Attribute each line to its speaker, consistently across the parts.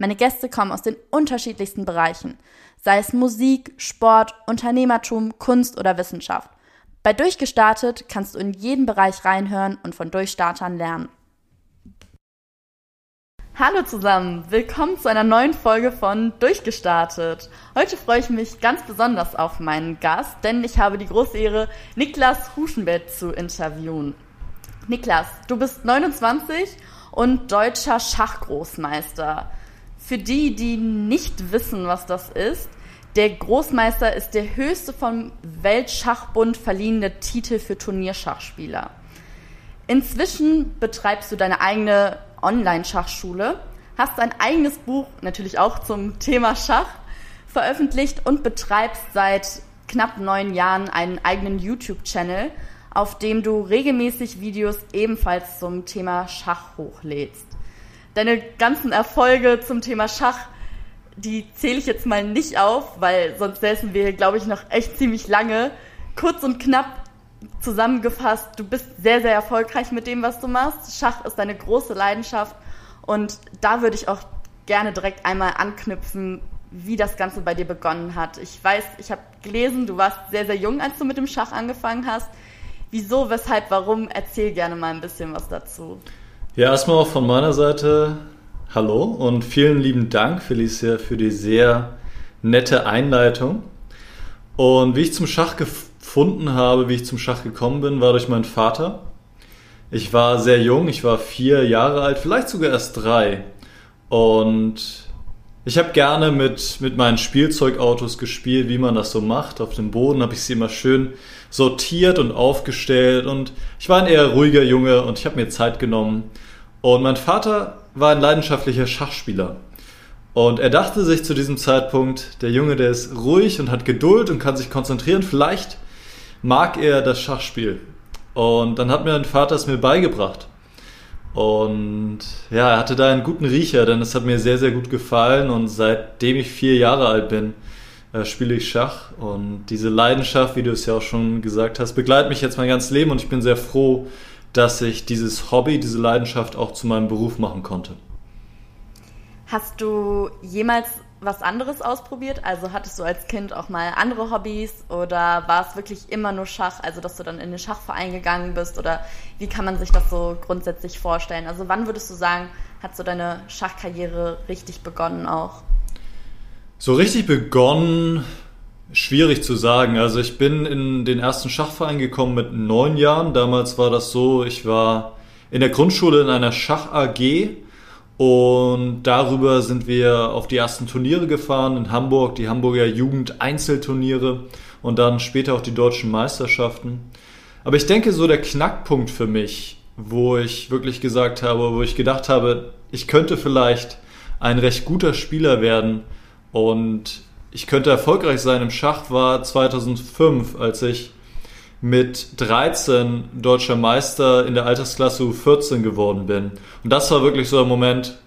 Speaker 1: Meine Gäste kommen aus den unterschiedlichsten Bereichen, sei es Musik, Sport, Unternehmertum, Kunst oder Wissenschaft. Bei Durchgestartet kannst du in jeden Bereich reinhören und von Durchstartern lernen. Hallo zusammen, willkommen zu einer neuen Folge von Durchgestartet. Heute freue ich mich ganz besonders auf meinen Gast, denn ich habe die große Ehre, Niklas Huschenbett zu interviewen. Niklas, du bist 29 und deutscher Schachgroßmeister. Für die, die nicht wissen, was das ist, der Großmeister ist der höchste vom Weltschachbund verliehene Titel für Turnierschachspieler. Inzwischen betreibst du deine eigene Online-Schachschule, hast ein eigenes Buch, natürlich auch zum Thema Schach, veröffentlicht und betreibst seit knapp neun Jahren einen eigenen YouTube-Channel, auf dem du regelmäßig Videos ebenfalls zum Thema Schach hochlädst deine ganzen Erfolge zum Thema Schach, die zähle ich jetzt mal nicht auf, weil sonst säßen wir, glaube ich, noch echt ziemlich lange. Kurz und knapp zusammengefasst, du bist sehr, sehr erfolgreich mit dem, was du machst. Schach ist deine große Leidenschaft und da würde ich auch gerne direkt einmal anknüpfen, wie das Ganze bei dir begonnen hat. Ich weiß, ich habe gelesen, du warst sehr, sehr jung, als du mit dem Schach angefangen hast. Wieso, weshalb, warum? Erzähl gerne mal ein bisschen was dazu.
Speaker 2: Ja, erstmal auch von meiner Seite hallo und vielen lieben Dank, Felicia, für die sehr nette Einleitung. Und wie ich zum Schach gefunden habe, wie ich zum Schach gekommen bin, war durch meinen Vater. Ich war sehr jung, ich war vier Jahre alt, vielleicht sogar erst drei. Und ich habe gerne mit, mit meinen Spielzeugautos gespielt, wie man das so macht. Auf dem Boden habe ich sie immer schön sortiert und aufgestellt und ich war ein eher ruhiger Junge und ich habe mir Zeit genommen. Und mein Vater war ein leidenschaftlicher Schachspieler. Und er dachte sich zu diesem Zeitpunkt, der Junge, der ist ruhig und hat Geduld und kann sich konzentrieren, vielleicht mag er das Schachspiel. Und dann hat mir mein Vater es mir beigebracht. Und ja, er hatte da einen guten Riecher, denn es hat mir sehr, sehr gut gefallen. Und seitdem ich vier Jahre alt bin, äh, spiele ich Schach und diese Leidenschaft, wie du es ja auch schon gesagt hast, begleitet mich jetzt mein ganzes Leben und ich bin sehr froh, dass ich dieses Hobby, diese Leidenschaft auch zu meinem Beruf machen konnte.
Speaker 1: Hast du jemals was anderes ausprobiert? Also hattest du als Kind auch mal andere Hobbys oder war es wirklich immer nur Schach, also dass du dann in den Schachverein gegangen bist oder wie kann man sich das so grundsätzlich vorstellen? Also wann würdest du sagen, hat so deine Schachkarriere richtig begonnen auch?
Speaker 2: So richtig begonnen, schwierig zu sagen. Also ich bin in den ersten Schachverein gekommen mit neun Jahren. Damals war das so, ich war in der Grundschule in einer Schach AG und darüber sind wir auf die ersten Turniere gefahren in Hamburg, die Hamburger Jugend Einzelturniere und dann später auch die deutschen Meisterschaften. Aber ich denke, so der Knackpunkt für mich, wo ich wirklich gesagt habe, wo ich gedacht habe, ich könnte vielleicht ein recht guter Spieler werden, und ich könnte erfolgreich sein im Schach war 2005, als ich mit 13 deutscher Meister in der Altersklasse U14 geworden bin. Und das war wirklich so ein Moment,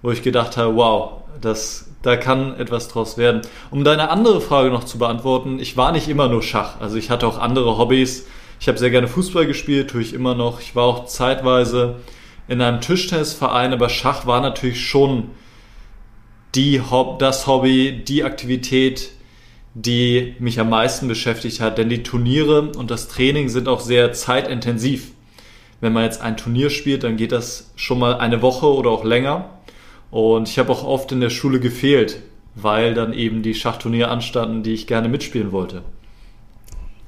Speaker 2: wo ich gedacht habe, wow, das, da kann etwas draus werden. Um deine andere Frage noch zu beantworten, ich war nicht immer nur Schach. Also ich hatte auch andere Hobbys. Ich habe sehr gerne Fußball gespielt, tue ich immer noch. Ich war auch zeitweise in einem Tischtennisverein, aber Schach war natürlich schon die, das Hobby, die Aktivität, die mich am meisten beschäftigt hat. Denn die Turniere und das Training sind auch sehr zeitintensiv. Wenn man jetzt ein Turnier spielt, dann geht das schon mal eine Woche oder auch länger. Und ich habe auch oft in der Schule gefehlt, weil dann eben die Schachturniere anstanden, die ich gerne mitspielen wollte.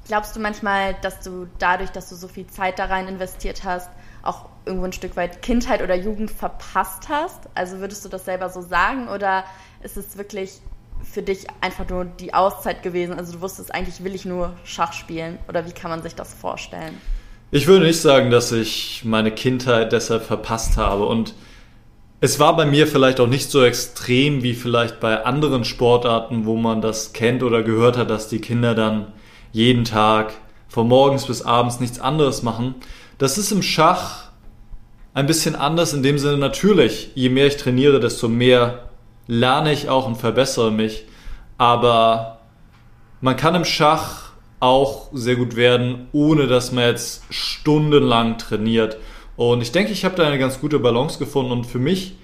Speaker 1: Glaubst du manchmal, dass du dadurch, dass du so viel Zeit da rein investiert hast, auch irgendwo ein Stück weit Kindheit oder Jugend verpasst hast? Also würdest du das selber so sagen oder ist es wirklich für dich einfach nur die Auszeit gewesen? Also du wusstest eigentlich, will ich nur Schach spielen oder wie kann man sich das vorstellen?
Speaker 2: Ich würde nicht sagen, dass ich meine Kindheit deshalb verpasst habe und es war bei mir vielleicht auch nicht so extrem wie vielleicht bei anderen Sportarten, wo man das kennt oder gehört hat, dass die Kinder dann jeden Tag von morgens bis abends nichts anderes machen. Das ist im Schach ein bisschen anders in dem Sinne natürlich, je mehr ich trainiere, desto mehr lerne ich auch und verbessere mich. Aber man kann im Schach auch sehr gut werden, ohne dass man jetzt stundenlang trainiert. Und ich denke, ich habe da eine ganz gute Balance gefunden. Und für mich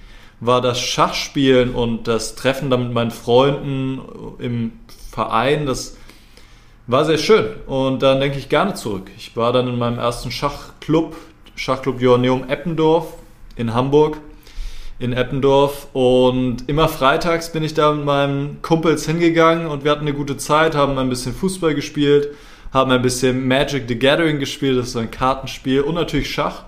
Speaker 2: war das Schachspielen und das Treffen da mit meinen Freunden im Verein, das war sehr schön. Und dann denke ich gerne zurück. Ich war dann in meinem ersten Schachclub, Schachclub Joanneum Eppendorf in Hamburg in Eppendorf und immer freitags bin ich da mit meinen Kumpels hingegangen und wir hatten eine gute Zeit, haben ein bisschen Fußball gespielt, haben ein bisschen Magic the Gathering gespielt, das ist so ein Kartenspiel und natürlich Schach.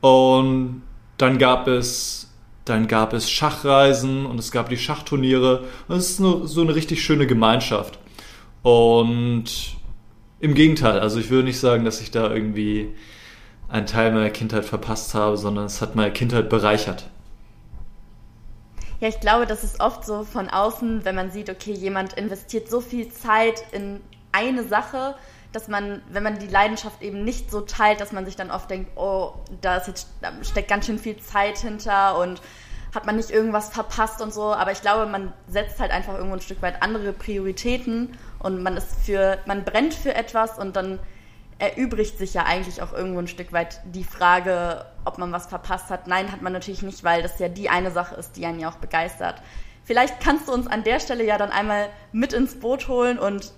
Speaker 2: Und dann gab es dann gab es Schachreisen und es gab die Schachturniere und es ist nur so eine richtig schöne Gemeinschaft. Und im Gegenteil, also ich würde nicht sagen, dass ich da irgendwie einen Teil meiner Kindheit verpasst habe, sondern es hat meine Kindheit bereichert.
Speaker 1: Ja, ich glaube, das ist oft so von außen, wenn man sieht, okay, jemand investiert so viel Zeit in eine Sache, dass man, wenn man die Leidenschaft eben nicht so teilt, dass man sich dann oft denkt, oh, da, jetzt, da steckt ganz schön viel Zeit hinter und hat man nicht irgendwas verpasst und so. Aber ich glaube, man setzt halt einfach irgendwo ein Stück weit andere Prioritäten und man ist für, man brennt für etwas und dann erübrigt sich ja eigentlich auch irgendwo ein Stück weit die Frage, ob man was verpasst hat. Nein, hat man natürlich nicht, weil das ja die eine Sache ist, die einen ja auch begeistert. Vielleicht kannst du uns an der Stelle ja dann einmal mit ins Boot holen und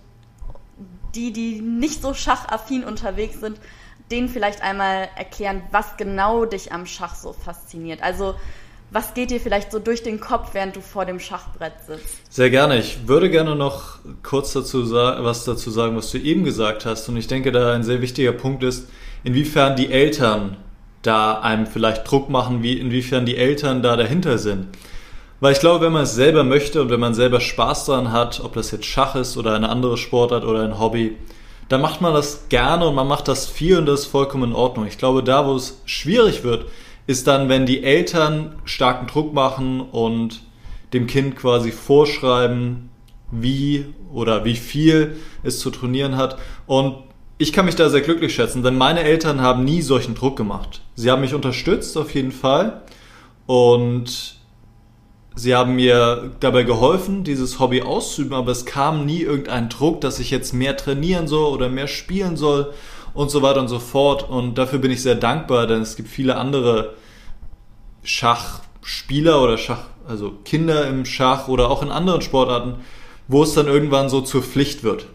Speaker 1: die, die nicht so schachaffin unterwegs sind, denen vielleicht einmal erklären, was genau dich am Schach so fasziniert. Also was geht dir vielleicht so durch den Kopf, während du vor dem Schachbrett sitzt?
Speaker 2: Sehr gerne. Ich würde gerne noch kurz dazu was dazu sagen, was du eben gesagt hast. Und ich denke, da ein sehr wichtiger Punkt ist, inwiefern die Eltern da einem vielleicht Druck machen, wie inwiefern die Eltern da dahinter sind. Weil ich glaube, wenn man es selber möchte und wenn man selber Spaß daran hat, ob das jetzt Schach ist oder eine andere Sportart oder ein Hobby, dann macht man das gerne und man macht das viel und das ist vollkommen in Ordnung. Ich glaube, da, wo es schwierig wird, ist dann, wenn die Eltern starken Druck machen und dem Kind quasi vorschreiben, wie oder wie viel es zu trainieren hat. Und ich kann mich da sehr glücklich schätzen, denn meine Eltern haben nie solchen Druck gemacht. Sie haben mich unterstützt auf jeden Fall und sie haben mir dabei geholfen, dieses Hobby auszuüben, aber es kam nie irgendein Druck, dass ich jetzt mehr trainieren soll oder mehr spielen soll und so weiter und so fort. Und dafür bin ich sehr dankbar, denn es gibt viele andere Schachspieler oder Schach, also Kinder im Schach oder auch in anderen Sportarten, wo es dann irgendwann so zur Pflicht wird.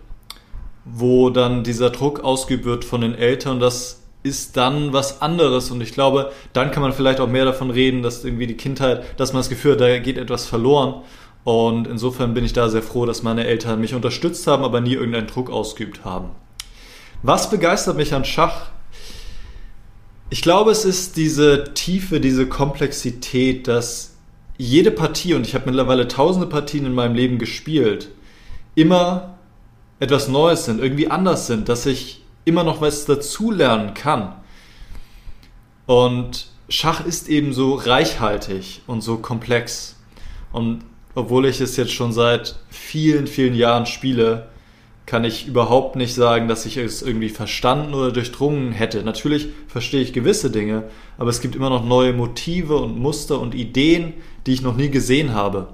Speaker 2: Wo dann dieser Druck ausgeübt wird von den Eltern. Das ist dann was anderes. Und ich glaube, dann kann man vielleicht auch mehr davon reden, dass irgendwie die Kindheit, dass man das Gefühl hat, da geht etwas verloren. Und insofern bin ich da sehr froh, dass meine Eltern mich unterstützt haben, aber nie irgendeinen Druck ausgeübt haben. Was begeistert mich an Schach? Ich glaube, es ist diese Tiefe, diese Komplexität, dass jede Partie, und ich habe mittlerweile tausende Partien in meinem Leben gespielt, immer etwas Neues sind, irgendwie anders sind, dass ich immer noch was dazulernen kann. Und Schach ist eben so reichhaltig und so komplex. Und obwohl ich es jetzt schon seit vielen, vielen Jahren spiele, kann ich überhaupt nicht sagen, dass ich es irgendwie verstanden oder durchdrungen hätte. Natürlich verstehe ich gewisse Dinge, aber es gibt immer noch neue Motive und Muster und Ideen, die ich noch nie gesehen habe.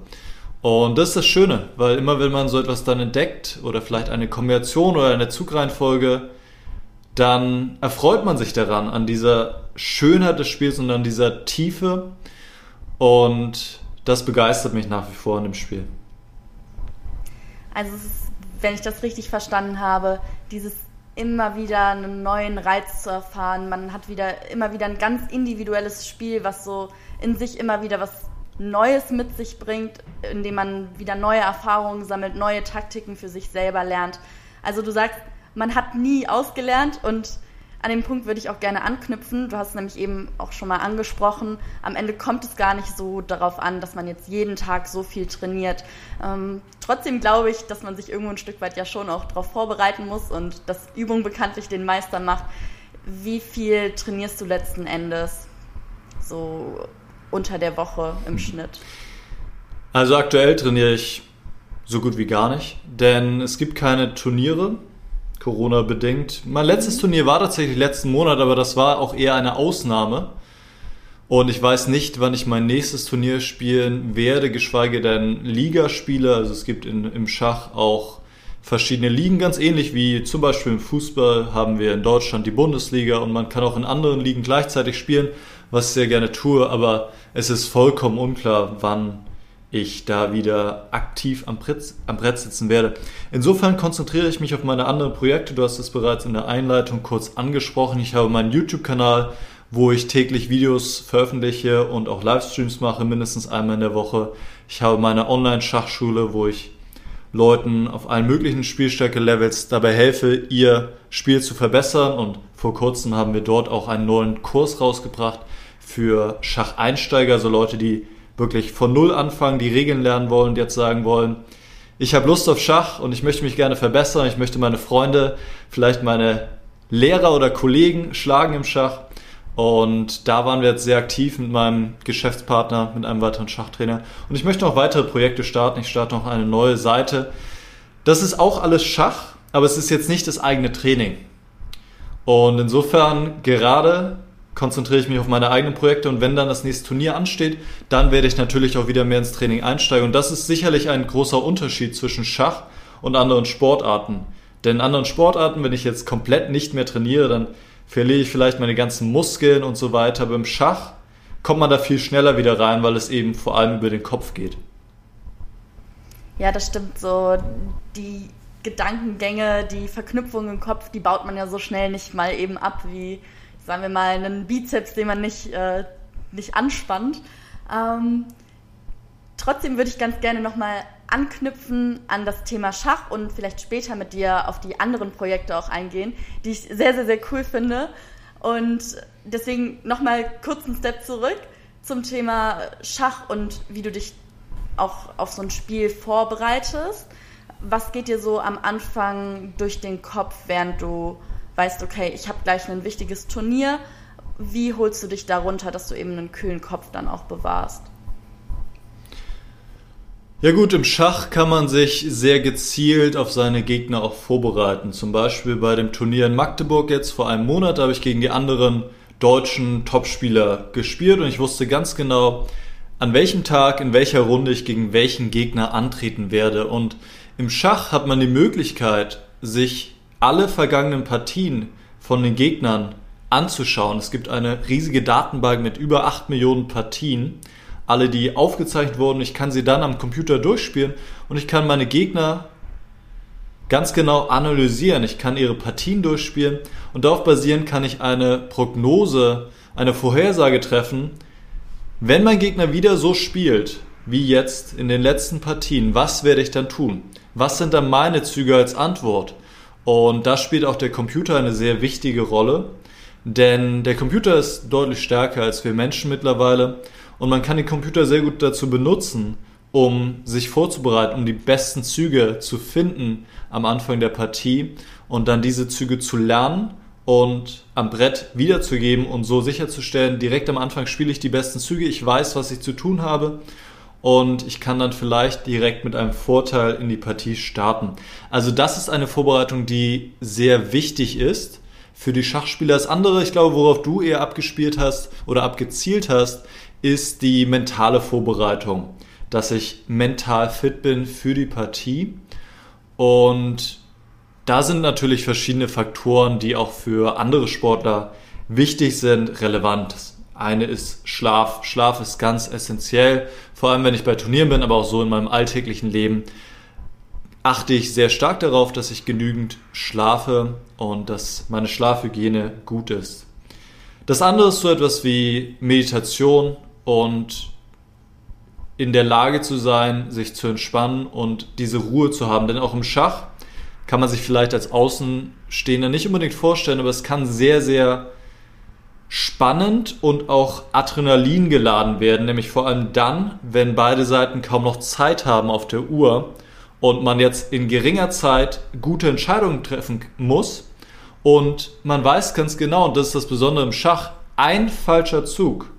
Speaker 2: Und das ist das Schöne, weil immer wenn man so etwas dann entdeckt oder vielleicht eine Kombination oder eine Zugreihenfolge, dann erfreut man sich daran, an dieser Schönheit des Spiels und an dieser Tiefe. Und das begeistert mich nach wie vor in dem Spiel.
Speaker 1: Also es ist wenn ich das richtig verstanden habe, dieses immer wieder einen neuen Reiz zu erfahren. Man hat wieder immer wieder ein ganz individuelles Spiel, was so in sich immer wieder was Neues mit sich bringt, indem man wieder neue Erfahrungen sammelt, neue Taktiken für sich selber lernt. Also du sagst, man hat nie ausgelernt und an dem Punkt würde ich auch gerne anknüpfen. Du hast es nämlich eben auch schon mal angesprochen. Am Ende kommt es gar nicht so darauf an, dass man jetzt jeden Tag so viel trainiert. Ähm, trotzdem glaube ich, dass man sich irgendwo ein Stück weit ja schon auch darauf vorbereiten muss und dass Übung bekanntlich den Meister macht. Wie viel trainierst du letzten Endes? So unter der Woche im mhm. Schnitt?
Speaker 2: Also aktuell trainiere ich so gut wie gar nicht, denn es gibt keine Turniere, Corona bedingt. Mein letztes. Turnier war tatsächlich letzten Monat, aber das war auch eher eine Ausnahme. Und ich weiß nicht, wann ich mein nächstes Turnier spielen werde, geschweige denn Ligaspiele. Also es gibt in, im Schach auch verschiedene Ligen, ganz ähnlich wie zum Beispiel im Fußball haben wir in Deutschland die Bundesliga und man kann auch in anderen Ligen gleichzeitig spielen, was ich sehr gerne tue, aber es ist vollkommen unklar, wann ich da wieder aktiv am Brett, am Brett sitzen werde. Insofern konzentriere ich mich auf meine anderen Projekte. Du hast es bereits in der Einleitung kurz angesprochen. Ich habe meinen YouTube-Kanal, wo ich täglich Videos veröffentliche und auch Livestreams mache, mindestens einmal in der Woche. Ich habe meine Online-Schachschule, wo ich Leuten auf allen möglichen Spielstärke-Levels dabei helfe, ihr Spiel zu verbessern. Und vor kurzem haben wir dort auch einen neuen Kurs rausgebracht für Schacheinsteiger, also Leute, die wirklich von Null anfangen, die Regeln lernen wollen, die jetzt sagen wollen, ich habe Lust auf Schach und ich möchte mich gerne verbessern, ich möchte meine Freunde, vielleicht meine Lehrer oder Kollegen schlagen im Schach. Und da waren wir jetzt sehr aktiv mit meinem Geschäftspartner, mit einem weiteren Schachtrainer. Und ich möchte noch weitere Projekte starten. Ich starte noch eine neue Seite. Das ist auch alles Schach, aber es ist jetzt nicht das eigene Training. Und insofern gerade konzentriere ich mich auf meine eigenen Projekte und wenn dann das nächste Turnier ansteht, dann werde ich natürlich auch wieder mehr ins Training einsteigen. Und das ist sicherlich ein großer Unterschied zwischen Schach und anderen Sportarten. Denn in anderen Sportarten, wenn ich jetzt komplett nicht mehr trainiere, dann verliere ich vielleicht meine ganzen Muskeln und so weiter. Beim Schach kommt man da viel schneller wieder rein, weil es eben vor allem über den Kopf geht.
Speaker 1: Ja, das stimmt so. Die Gedankengänge, die Verknüpfungen im Kopf, die baut man ja so schnell nicht mal eben ab wie sagen wir mal, einen Bizeps, den man nicht, äh, nicht anspannt. Ähm, trotzdem würde ich ganz gerne nochmal anknüpfen an das Thema Schach und vielleicht später mit dir auf die anderen Projekte auch eingehen, die ich sehr, sehr, sehr cool finde. Und deswegen nochmal kurz einen Step zurück zum Thema Schach und wie du dich auch auf so ein Spiel vorbereitest. Was geht dir so am Anfang durch den Kopf, während du weißt, okay, ich habe gleich ein wichtiges Turnier. Wie holst du dich darunter, dass du eben einen kühlen Kopf dann auch bewahrst?
Speaker 2: Ja gut, im Schach kann man sich sehr gezielt auf seine Gegner auch vorbereiten. Zum Beispiel bei dem Turnier in Magdeburg jetzt vor einem Monat habe ich gegen die anderen deutschen Topspieler gespielt und ich wusste ganz genau, an welchem Tag, in welcher Runde ich gegen welchen Gegner antreten werde. Und im Schach hat man die Möglichkeit, sich alle vergangenen Partien von den Gegnern anzuschauen. Es gibt eine riesige Datenbank mit über 8 Millionen Partien, alle die aufgezeichnet wurden. Ich kann sie dann am Computer durchspielen und ich kann meine Gegner ganz genau analysieren. Ich kann ihre Partien durchspielen und darauf basierend kann ich eine Prognose, eine Vorhersage treffen. Wenn mein Gegner wieder so spielt wie jetzt in den letzten Partien, was werde ich dann tun? Was sind dann meine Züge als Antwort? Und da spielt auch der Computer eine sehr wichtige Rolle, denn der Computer ist deutlich stärker als wir Menschen mittlerweile und man kann den Computer sehr gut dazu benutzen, um sich vorzubereiten, um die besten Züge zu finden am Anfang der Partie und dann diese Züge zu lernen und am Brett wiederzugeben und so sicherzustellen, direkt am Anfang spiele ich die besten Züge, ich weiß, was ich zu tun habe und ich kann dann vielleicht direkt mit einem Vorteil in die Partie starten. Also das ist eine Vorbereitung, die sehr wichtig ist für die Schachspieler. Das andere, ich glaube, worauf du eher abgespielt hast oder abgezielt hast, ist die mentale Vorbereitung, dass ich mental fit bin für die Partie. Und da sind natürlich verschiedene Faktoren, die auch für andere Sportler wichtig sind, relevant. Eine ist Schlaf. Schlaf ist ganz essentiell, vor allem wenn ich bei Turnieren bin, aber auch so in meinem alltäglichen Leben achte ich sehr stark darauf, dass ich genügend schlafe und dass meine Schlafhygiene gut ist. Das andere ist so etwas wie Meditation und in der Lage zu sein, sich zu entspannen und diese Ruhe zu haben. Denn auch im Schach kann man sich vielleicht als Außenstehender nicht unbedingt vorstellen, aber es kann sehr, sehr spannend und auch Adrenalin geladen werden, nämlich vor allem dann, wenn beide Seiten kaum noch Zeit haben auf der Uhr und man jetzt in geringer Zeit gute Entscheidungen treffen muss und man weiß ganz genau, und das ist das Besondere im Schach, ein falscher Zug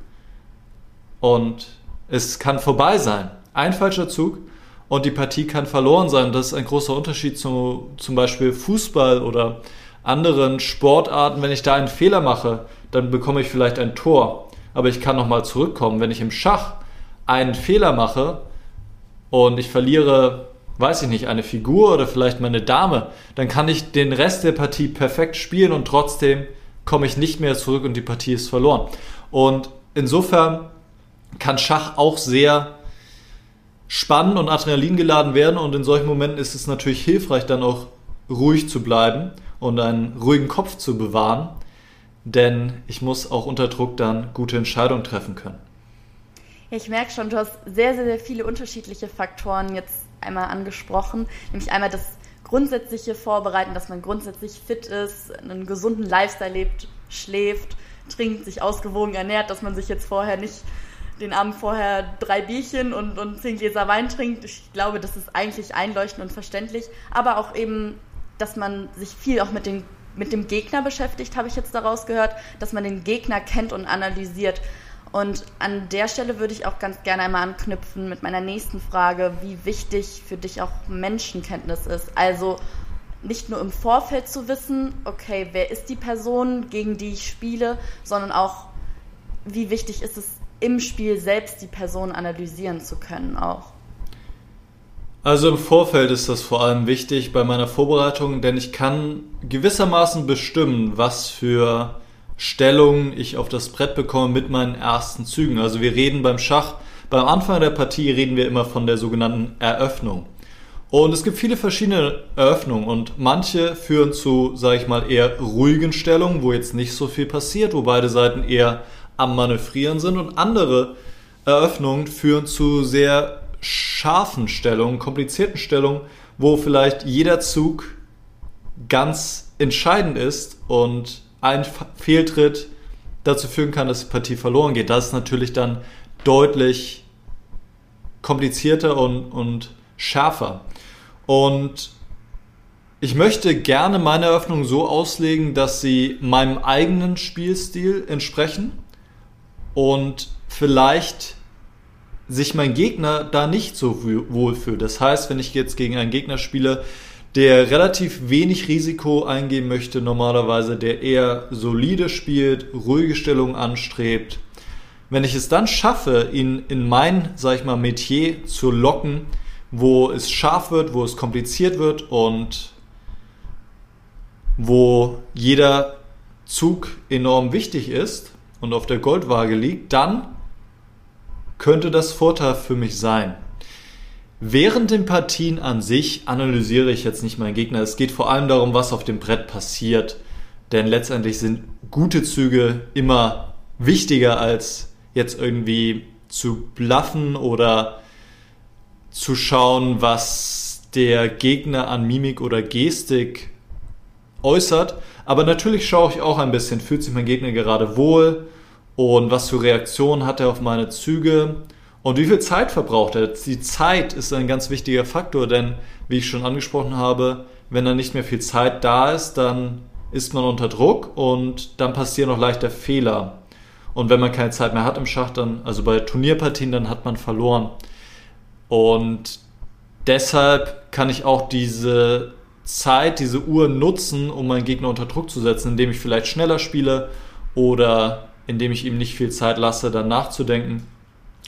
Speaker 2: und es kann vorbei sein. Ein falscher Zug und die Partie kann verloren sein. Das ist ein großer Unterschied zu zum Beispiel Fußball oder anderen Sportarten. Wenn ich da einen Fehler mache, dann bekomme ich vielleicht ein Tor, aber ich kann nochmal zurückkommen. Wenn ich im Schach einen Fehler mache und ich verliere, weiß ich nicht, eine Figur oder vielleicht meine Dame, dann kann ich den Rest der Partie perfekt spielen und trotzdem komme ich nicht mehr zurück und die Partie ist verloren. Und insofern kann Schach auch sehr spannend und Adrenalin geladen werden und in solchen Momenten ist es natürlich hilfreich, dann auch ruhig zu bleiben und einen ruhigen Kopf zu bewahren, denn ich muss auch unter Druck dann gute Entscheidungen treffen können.
Speaker 1: ich merke schon, du hast sehr, sehr, sehr viele unterschiedliche Faktoren jetzt einmal angesprochen, nämlich einmal das grundsätzliche Vorbereiten, dass man grundsätzlich fit ist, einen gesunden Lifestyle lebt, schläft, trinkt, sich ausgewogen ernährt, dass man sich jetzt vorher nicht den Abend vorher drei Bierchen und, und zehn Gläser Wein trinkt. Ich glaube, das ist eigentlich einleuchtend und verständlich. Aber auch eben, dass man sich viel auch mit, den, mit dem Gegner beschäftigt, habe ich jetzt daraus gehört, dass man den Gegner kennt und analysiert. Und an der Stelle würde ich auch ganz gerne einmal anknüpfen mit meiner nächsten Frage, wie wichtig für dich auch Menschenkenntnis ist. Also nicht nur im Vorfeld zu wissen, okay, wer ist die Person, gegen die ich spiele, sondern auch, wie wichtig ist es im Spiel selbst die Person analysieren zu können auch.
Speaker 2: Also im Vorfeld ist das vor allem wichtig bei meiner Vorbereitung, denn ich kann gewissermaßen bestimmen, was für Stellungen ich auf das Brett bekomme mit meinen ersten Zügen. Also wir reden beim Schach, beim Anfang der Partie reden wir immer von der sogenannten Eröffnung. Und es gibt viele verschiedene Eröffnungen und manche führen zu, sage ich mal, eher ruhigen Stellungen, wo jetzt nicht so viel passiert, wo beide Seiten eher am Manövrieren sind und andere Eröffnungen führen zu sehr scharfen Stellungen, komplizierten Stellungen, wo vielleicht jeder Zug ganz entscheidend ist und ein Fehltritt dazu führen kann, dass die Partie verloren geht. Das ist natürlich dann deutlich komplizierter und, und schärfer. Und ich möchte gerne meine Eröffnung so auslegen, dass sie meinem eigenen Spielstil entsprechen und vielleicht sich mein Gegner da nicht so wohl fühlt. Das heißt, wenn ich jetzt gegen einen Gegner spiele, der relativ wenig Risiko eingehen möchte, normalerweise, der eher solide spielt, ruhige Stellung anstrebt, wenn ich es dann schaffe, ihn in mein, sag ich mal, Metier zu locken, wo es scharf wird, wo es kompliziert wird und wo jeder Zug enorm wichtig ist, und auf der Goldwaage liegt, dann könnte das Vorteil für mich sein. Während den Partien an sich analysiere ich jetzt nicht meinen Gegner. Es geht vor allem darum, was auf dem Brett passiert. Denn letztendlich sind gute Züge immer wichtiger als jetzt irgendwie zu bluffen oder zu schauen, was der Gegner an Mimik oder Gestik äußert. Aber natürlich schaue ich auch ein bisschen, fühlt sich mein Gegner gerade wohl und was für Reaktionen hat er auf meine Züge und wie viel Zeit verbraucht er. Die Zeit ist ein ganz wichtiger Faktor, denn wie ich schon angesprochen habe, wenn dann nicht mehr viel Zeit da ist, dann ist man unter Druck und dann passieren auch leichter Fehler. Und wenn man keine Zeit mehr hat im Schach, dann, also bei Turnierpartien, dann hat man verloren. Und deshalb kann ich auch diese Zeit, diese Uhr nutzen, um meinen Gegner unter Druck zu setzen, indem ich vielleicht schneller spiele oder indem ich ihm nicht viel Zeit lasse, dann nachzudenken.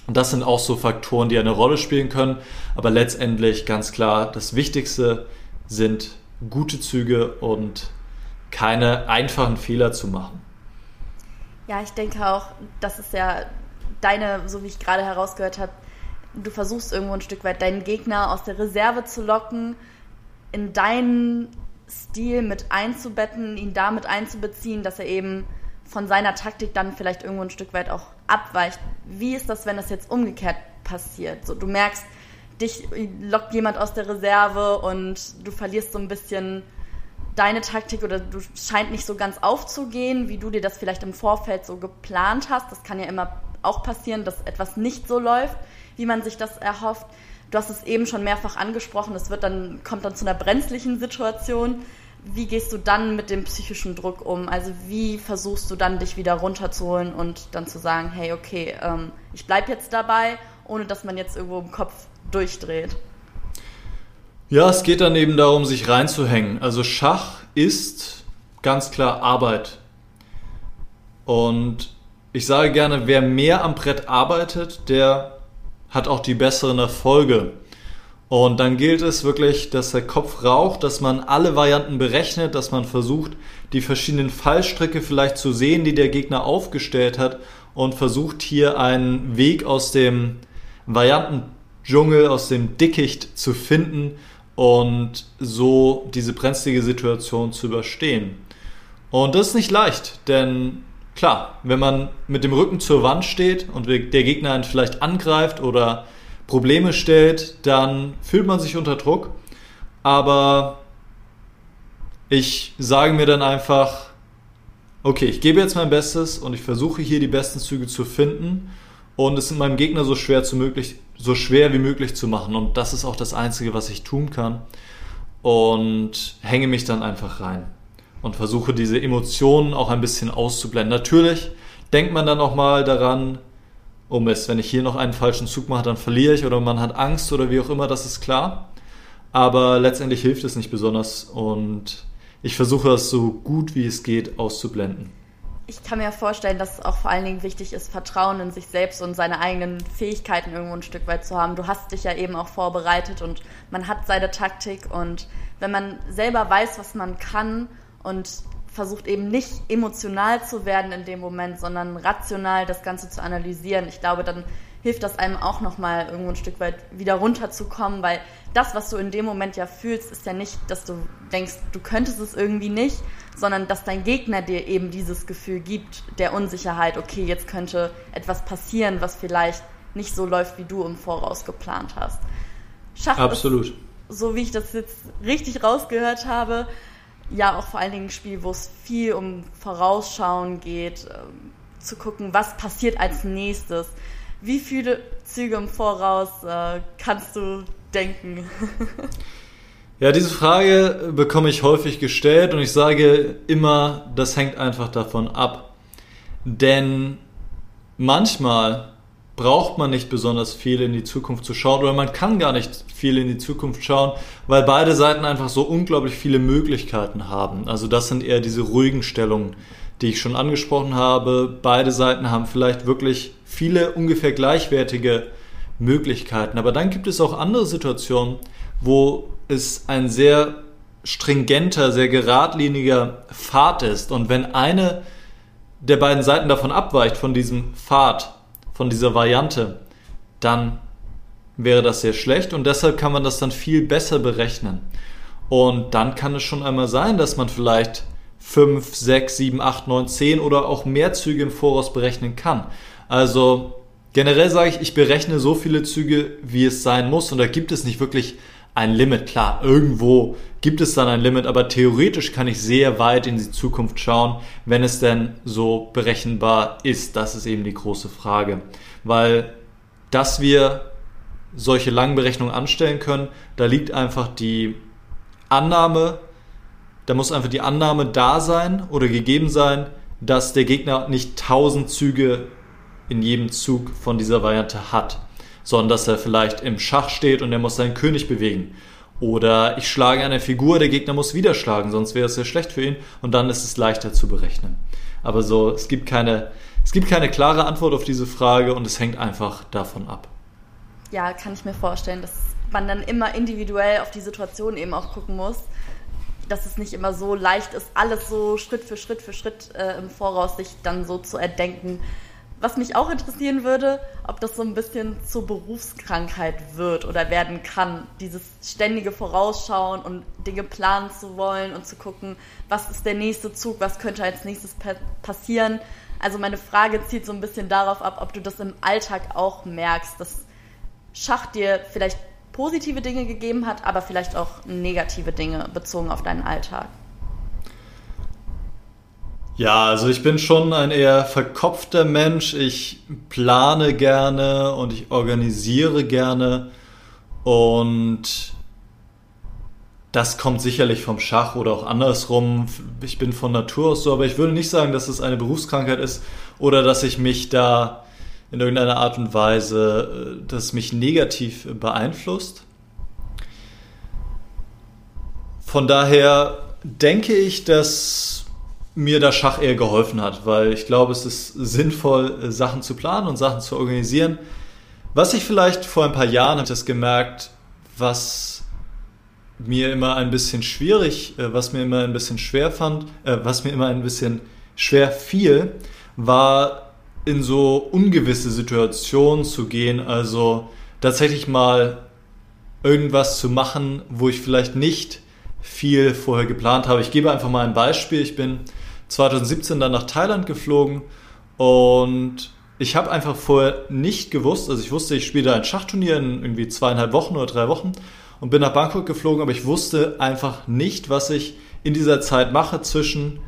Speaker 2: Und das sind auch so Faktoren, die eine Rolle spielen können. Aber letztendlich ganz klar, das Wichtigste sind gute Züge und keine einfachen Fehler zu machen.
Speaker 1: Ja, ich denke auch, das ist ja deine, so wie ich gerade herausgehört habe, du versuchst irgendwo ein Stück weit deinen Gegner aus der Reserve zu locken in deinen Stil mit einzubetten, ihn damit einzubeziehen, dass er eben von seiner Taktik dann vielleicht irgendwo ein Stück weit auch abweicht. Wie ist das, wenn das jetzt umgekehrt passiert? So, du merkst, dich lockt jemand aus der Reserve und du verlierst so ein bisschen deine Taktik oder du scheint nicht so ganz aufzugehen, wie du dir das vielleicht im Vorfeld so geplant hast. Das kann ja immer auch passieren, dass etwas nicht so läuft, wie man sich das erhofft. Du hast es eben schon mehrfach angesprochen, es wird dann, kommt dann zu einer brenzlichen Situation. Wie gehst du dann mit dem psychischen Druck um? Also wie versuchst du dann, dich wieder runterzuholen und dann zu sagen, hey, okay, ähm, ich bleib jetzt dabei, ohne dass man jetzt irgendwo im Kopf durchdreht?
Speaker 2: Ja, es geht dann eben darum, sich reinzuhängen. Also Schach ist ganz klar Arbeit. Und ich sage gerne, wer mehr am Brett arbeitet, der hat auch die besseren Erfolge. Und dann gilt es wirklich, dass der Kopf raucht, dass man alle Varianten berechnet, dass man versucht, die verschiedenen Fallstricke vielleicht zu sehen, die der Gegner aufgestellt hat und versucht hier einen Weg aus dem Variantendschungel, aus dem Dickicht zu finden, und so diese brenzlige Situation zu überstehen. Und das ist nicht leicht, denn klar, wenn man mit dem Rücken zur Wand steht und der Gegner einen vielleicht angreift oder Probleme stellt, dann fühlt man sich unter Druck. Aber ich sage mir dann einfach, okay, ich gebe jetzt mein Bestes und ich versuche hier die besten Züge zu finden und es in meinem Gegner so schwer, zu möglich, so schwer wie möglich zu machen. Und das ist auch das Einzige, was ich tun kann. Und hänge mich dann einfach rein und versuche diese Emotionen auch ein bisschen auszublenden. Natürlich denkt man dann auch mal daran, oh Mist, wenn ich hier noch einen falschen Zug mache, dann verliere ich oder man hat Angst oder wie auch immer, das ist klar. Aber letztendlich hilft es nicht besonders und ich versuche das so gut wie es geht auszublenden
Speaker 1: ich kann mir vorstellen, dass es auch vor allen Dingen wichtig ist, Vertrauen in sich selbst und seine eigenen Fähigkeiten irgendwo ein Stück weit zu haben. Du hast dich ja eben auch vorbereitet und man hat seine Taktik und wenn man selber weiß, was man kann und versucht eben nicht emotional zu werden in dem Moment, sondern rational das Ganze zu analysieren, ich glaube, dann hilft das einem auch nochmal irgendwo ein Stück weit wieder runterzukommen, weil das, was du in dem Moment ja fühlst, ist ja nicht, dass du denkst, du könntest es irgendwie nicht, sondern dass dein Gegner dir eben dieses Gefühl gibt der Unsicherheit, okay, jetzt könnte etwas passieren, was vielleicht nicht so läuft, wie du im Voraus geplant hast.
Speaker 2: Schach Absolut. Ist,
Speaker 1: so wie ich das jetzt richtig rausgehört habe, ja auch vor allen Dingen ein Spiel, wo es viel um Vorausschauen geht, äh, zu gucken, was passiert als nächstes. Wie viele Züge im Voraus äh, kannst du denken?
Speaker 2: Ja, diese Frage bekomme ich häufig gestellt und ich sage immer, das hängt einfach davon ab. Denn manchmal braucht man nicht besonders viel in die Zukunft zu schauen oder man kann gar nicht viel in die Zukunft schauen, weil beide Seiten einfach so unglaublich viele Möglichkeiten haben. Also das sind eher diese ruhigen Stellungen, die ich schon angesprochen habe. Beide Seiten haben vielleicht wirklich viele ungefähr gleichwertige Möglichkeiten. Aber dann gibt es auch andere Situationen, wo es ein sehr stringenter, sehr geradliniger Pfad ist. Und wenn eine der beiden Seiten davon abweicht, von diesem Pfad, von dieser Variante, dann wäre das sehr schlecht und deshalb kann man das dann viel besser berechnen. Und dann kann es schon einmal sein, dass man vielleicht 5, 6, 7, 8, 9, 10 oder auch mehr Züge im Voraus berechnen kann. Also generell sage ich, ich berechne so viele Züge, wie es sein muss und da gibt es nicht wirklich ein Limit. Klar, irgendwo gibt es dann ein Limit, aber theoretisch kann ich sehr weit in die Zukunft schauen, wenn es denn so berechenbar ist. Das ist eben die große Frage. Weil, dass wir solche langen Berechnungen anstellen können, da liegt einfach die Annahme, da muss einfach die Annahme da sein oder gegeben sein, dass der Gegner nicht tausend Züge in jedem Zug von dieser Variante hat sondern dass er vielleicht im Schach steht und er muss seinen König bewegen. Oder ich schlage eine Figur, der Gegner muss wieder schlagen, sonst wäre es sehr schlecht für ihn und dann ist es leichter zu berechnen. Aber so, es gibt keine, es gibt keine klare Antwort auf diese Frage und es hängt einfach davon ab.
Speaker 1: Ja, kann ich mir vorstellen, dass man dann immer individuell auf die Situation eben auch gucken muss, dass es nicht immer so leicht ist, alles so Schritt für Schritt für Schritt äh, im Voraus sich dann so zu erdenken, was mich auch interessieren würde, ob das so ein bisschen zur Berufskrankheit wird oder werden kann. Dieses ständige Vorausschauen und Dinge planen zu wollen und zu gucken, was ist der nächste Zug, was könnte als nächstes passieren. Also meine Frage zielt so ein bisschen darauf ab, ob du das im Alltag auch merkst, dass Schach dir vielleicht positive Dinge gegeben hat, aber vielleicht auch negative Dinge bezogen auf deinen Alltag.
Speaker 2: Ja, also ich bin schon ein eher verkopfter Mensch. Ich plane gerne und ich organisiere gerne. Und das kommt sicherlich vom Schach oder auch andersrum. Ich bin von Natur aus so, aber ich würde nicht sagen, dass es eine Berufskrankheit ist oder dass ich mich da in irgendeiner Art und Weise, äh, das mich negativ beeinflusst. Von daher denke ich, dass mir der Schach eher geholfen hat, weil ich glaube, es ist sinnvoll, äh, Sachen zu planen und Sachen zu organisieren. Was ich vielleicht vor ein paar Jahren habe ich das gemerkt, was mir immer ein bisschen schwierig, äh, was mir immer ein bisschen schwer fand, äh, was mir immer ein bisschen schwer fiel, war in so ungewisse Situationen zu gehen, also tatsächlich mal irgendwas zu machen, wo ich vielleicht nicht viel vorher geplant habe. Ich gebe einfach mal ein Beispiel. Ich bin 2017 dann nach Thailand geflogen und ich habe einfach vorher nicht gewusst, also ich wusste, ich spiele da ein Schachturnier in irgendwie zweieinhalb Wochen oder drei Wochen und bin nach Bangkok geflogen, aber ich wusste einfach nicht, was ich in dieser Zeit mache zwischen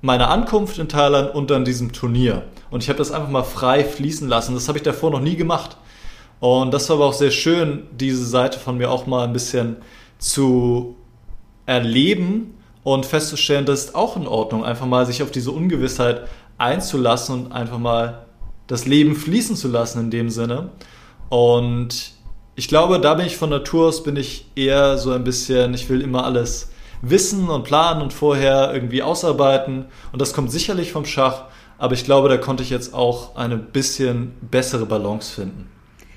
Speaker 2: meiner Ankunft in Thailand und dann diesem Turnier. Und ich habe das einfach mal frei fließen lassen. Das habe ich davor noch nie gemacht. Und das war aber auch sehr schön, diese Seite von mir auch mal ein bisschen zu erleben und festzustellen, das ist auch in Ordnung, einfach mal sich auf diese Ungewissheit einzulassen und einfach mal das Leben fließen zu lassen in dem Sinne. Und ich glaube, da bin ich von Natur aus, bin ich eher so ein bisschen, ich will immer alles wissen und planen und vorher irgendwie ausarbeiten. Und das kommt sicherlich vom Schach, aber ich glaube, da konnte ich jetzt auch eine bisschen bessere Balance finden.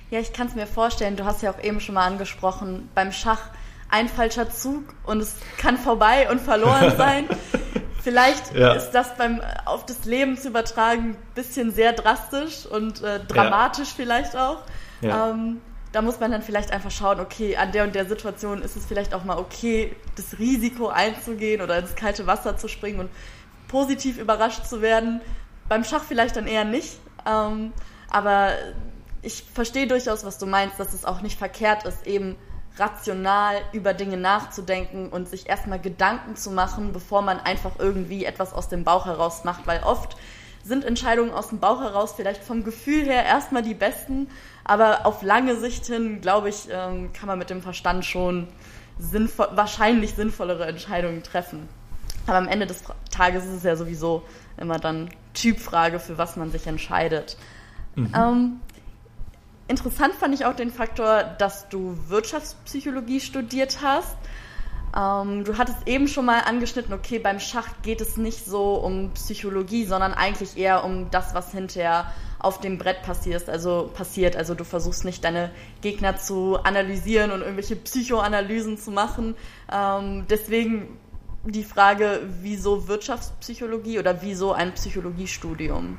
Speaker 1: Ja, ich kann es mir vorstellen, du hast ja auch eben schon mal angesprochen, beim Schach ein falscher Zug und es kann vorbei und verloren sein. Vielleicht ja. ist das beim auf das Leben zu übertragen ein bisschen sehr drastisch und äh, dramatisch ja. vielleicht auch. Ja. Ähm, da muss man dann vielleicht einfach schauen, okay, an der und der Situation ist es vielleicht auch mal okay, das Risiko einzugehen oder ins kalte Wasser zu springen und positiv überrascht zu werden. Beim Schach vielleicht dann eher nicht. Ähm, aber ich verstehe durchaus, was du meinst, dass es auch nicht verkehrt ist, eben rational über Dinge nachzudenken und sich erstmal Gedanken zu machen, bevor man einfach irgendwie etwas aus dem Bauch heraus macht, weil oft sind Entscheidungen aus dem Bauch heraus vielleicht vom Gefühl her erstmal die besten, aber auf lange Sicht hin, glaube ich, ähm, kann man mit dem Verstand schon sinnvoll, wahrscheinlich sinnvollere Entscheidungen treffen. Aber am Ende des Tages ist es ja sowieso immer dann Typfrage, für was man sich entscheidet. Mhm. Ähm, interessant fand ich auch den Faktor, dass du Wirtschaftspsychologie studiert hast. Ähm, du hattest eben schon mal angeschnitten, okay, beim Schach geht es nicht so um Psychologie, sondern eigentlich eher um das, was hinterher auf dem Brett passiert. Also passiert. Also du versuchst nicht deine Gegner zu analysieren und irgendwelche Psychoanalysen zu machen. Ähm, deswegen die Frage, wieso Wirtschaftspsychologie oder wieso ein Psychologiestudium?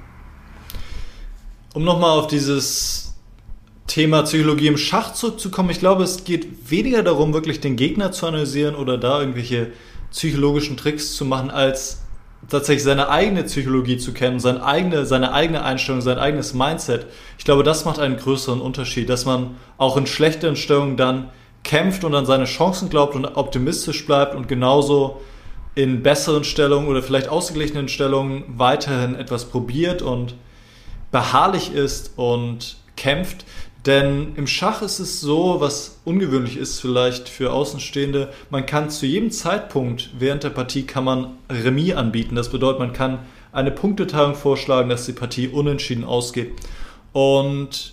Speaker 2: Um nochmal auf dieses Thema Psychologie im Schach zurückzukommen, ich glaube, es geht weniger darum, wirklich den Gegner zu analysieren oder da irgendwelche psychologischen Tricks zu machen, als tatsächlich seine eigene Psychologie zu kennen, seine eigene, seine eigene Einstellung, sein eigenes Mindset. Ich glaube, das macht einen größeren Unterschied, dass man auch in schlechteren Stellungen dann kämpft und an seine Chancen glaubt und optimistisch bleibt und genauso in besseren Stellungen oder vielleicht ausgeglichenen Stellungen weiterhin etwas probiert und beharrlich ist und kämpft. Denn im Schach ist es so, was ungewöhnlich ist vielleicht für Außenstehende, man kann zu jedem Zeitpunkt während der Partie kann man Remis anbieten. Das bedeutet, man kann eine Punkteteilung vorschlagen, dass die Partie unentschieden ausgeht. Und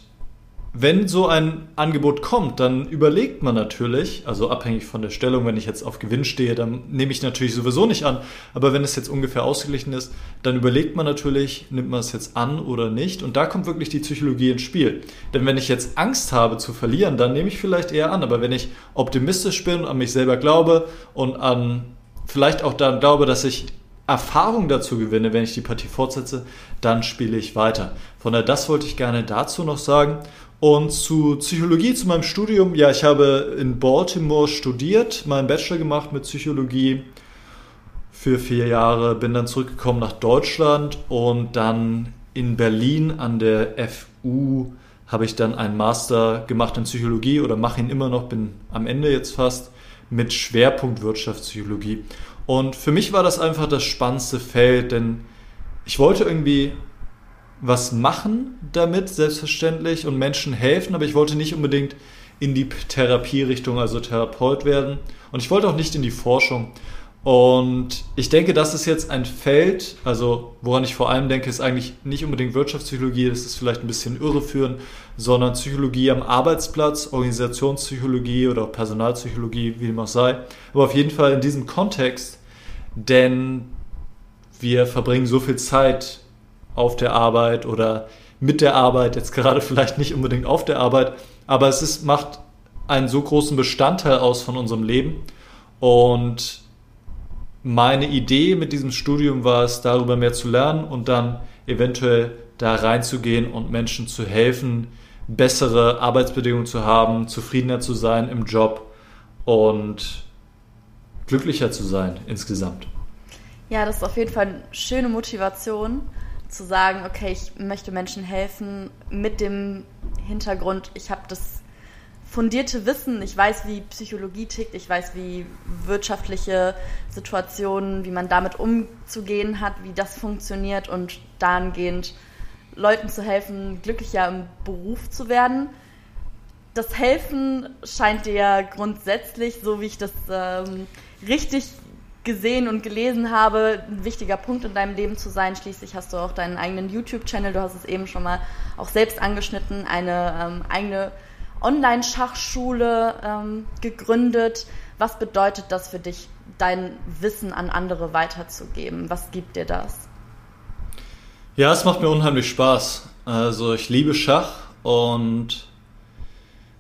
Speaker 2: wenn so ein Angebot kommt, dann überlegt man natürlich, also abhängig von der Stellung, wenn ich jetzt auf Gewinn stehe, dann nehme ich natürlich sowieso nicht an. Aber wenn es jetzt ungefähr ausgeglichen ist, dann überlegt man natürlich, nimmt man es jetzt an oder nicht. Und da kommt wirklich die Psychologie ins Spiel. Denn wenn ich jetzt Angst habe zu verlieren, dann nehme ich vielleicht eher an. Aber wenn ich optimistisch bin, an mich selber glaube und an vielleicht auch dann glaube, dass ich Erfahrung dazu gewinne, wenn ich die Partie fortsetze, dann spiele ich weiter. Von daher, das wollte ich gerne dazu noch sagen. Und zu Psychologie, zu meinem Studium, ja, ich habe in Baltimore studiert, meinen Bachelor gemacht mit Psychologie für vier Jahre, bin dann zurückgekommen nach Deutschland und dann in Berlin an der FU habe ich dann einen Master gemacht in Psychologie oder mache ihn immer noch, bin am Ende jetzt fast mit Schwerpunkt Wirtschaftspsychologie. Und für mich war das einfach das spannendste Feld, denn ich wollte irgendwie was machen damit, selbstverständlich, und Menschen helfen, aber ich wollte nicht unbedingt in die Therapierichtung, also Therapeut werden. Und ich wollte auch nicht in die Forschung. Und ich denke, das ist jetzt ein Feld, also woran ich vor allem denke, ist eigentlich nicht unbedingt Wirtschaftspsychologie, das ist vielleicht ein bisschen irreführend, sondern Psychologie am Arbeitsplatz, Organisationspsychologie oder Personalpsychologie, wie dem auch sei. Aber auf jeden Fall in diesem Kontext, denn wir verbringen so viel Zeit auf der Arbeit oder mit der Arbeit, jetzt gerade vielleicht nicht unbedingt auf der Arbeit, aber es ist, macht einen so großen Bestandteil aus von unserem Leben und meine Idee mit diesem Studium war es, darüber mehr zu lernen und dann eventuell da reinzugehen und Menschen zu helfen, bessere Arbeitsbedingungen zu haben, zufriedener zu sein im Job und glücklicher zu sein insgesamt.
Speaker 1: Ja, das ist auf jeden Fall eine schöne Motivation, zu sagen, okay, ich möchte Menschen helfen mit dem Hintergrund, ich habe das fundierte Wissen. Ich weiß, wie Psychologie tickt, ich weiß, wie wirtschaftliche Situationen, wie man damit umzugehen hat, wie das funktioniert und dahingehend Leuten zu helfen, glücklicher im Beruf zu werden. Das Helfen scheint dir grundsätzlich, so wie ich das ähm, richtig gesehen und gelesen habe, ein wichtiger Punkt in deinem Leben zu sein. Schließlich hast du auch deinen eigenen YouTube-Channel, du hast es eben schon mal auch selbst angeschnitten, eine ähm, eigene Online-Schachschule ähm, gegründet. Was bedeutet das für dich, dein Wissen an andere weiterzugeben? Was gibt dir das?
Speaker 2: Ja, es macht mir unheimlich Spaß. Also ich liebe Schach und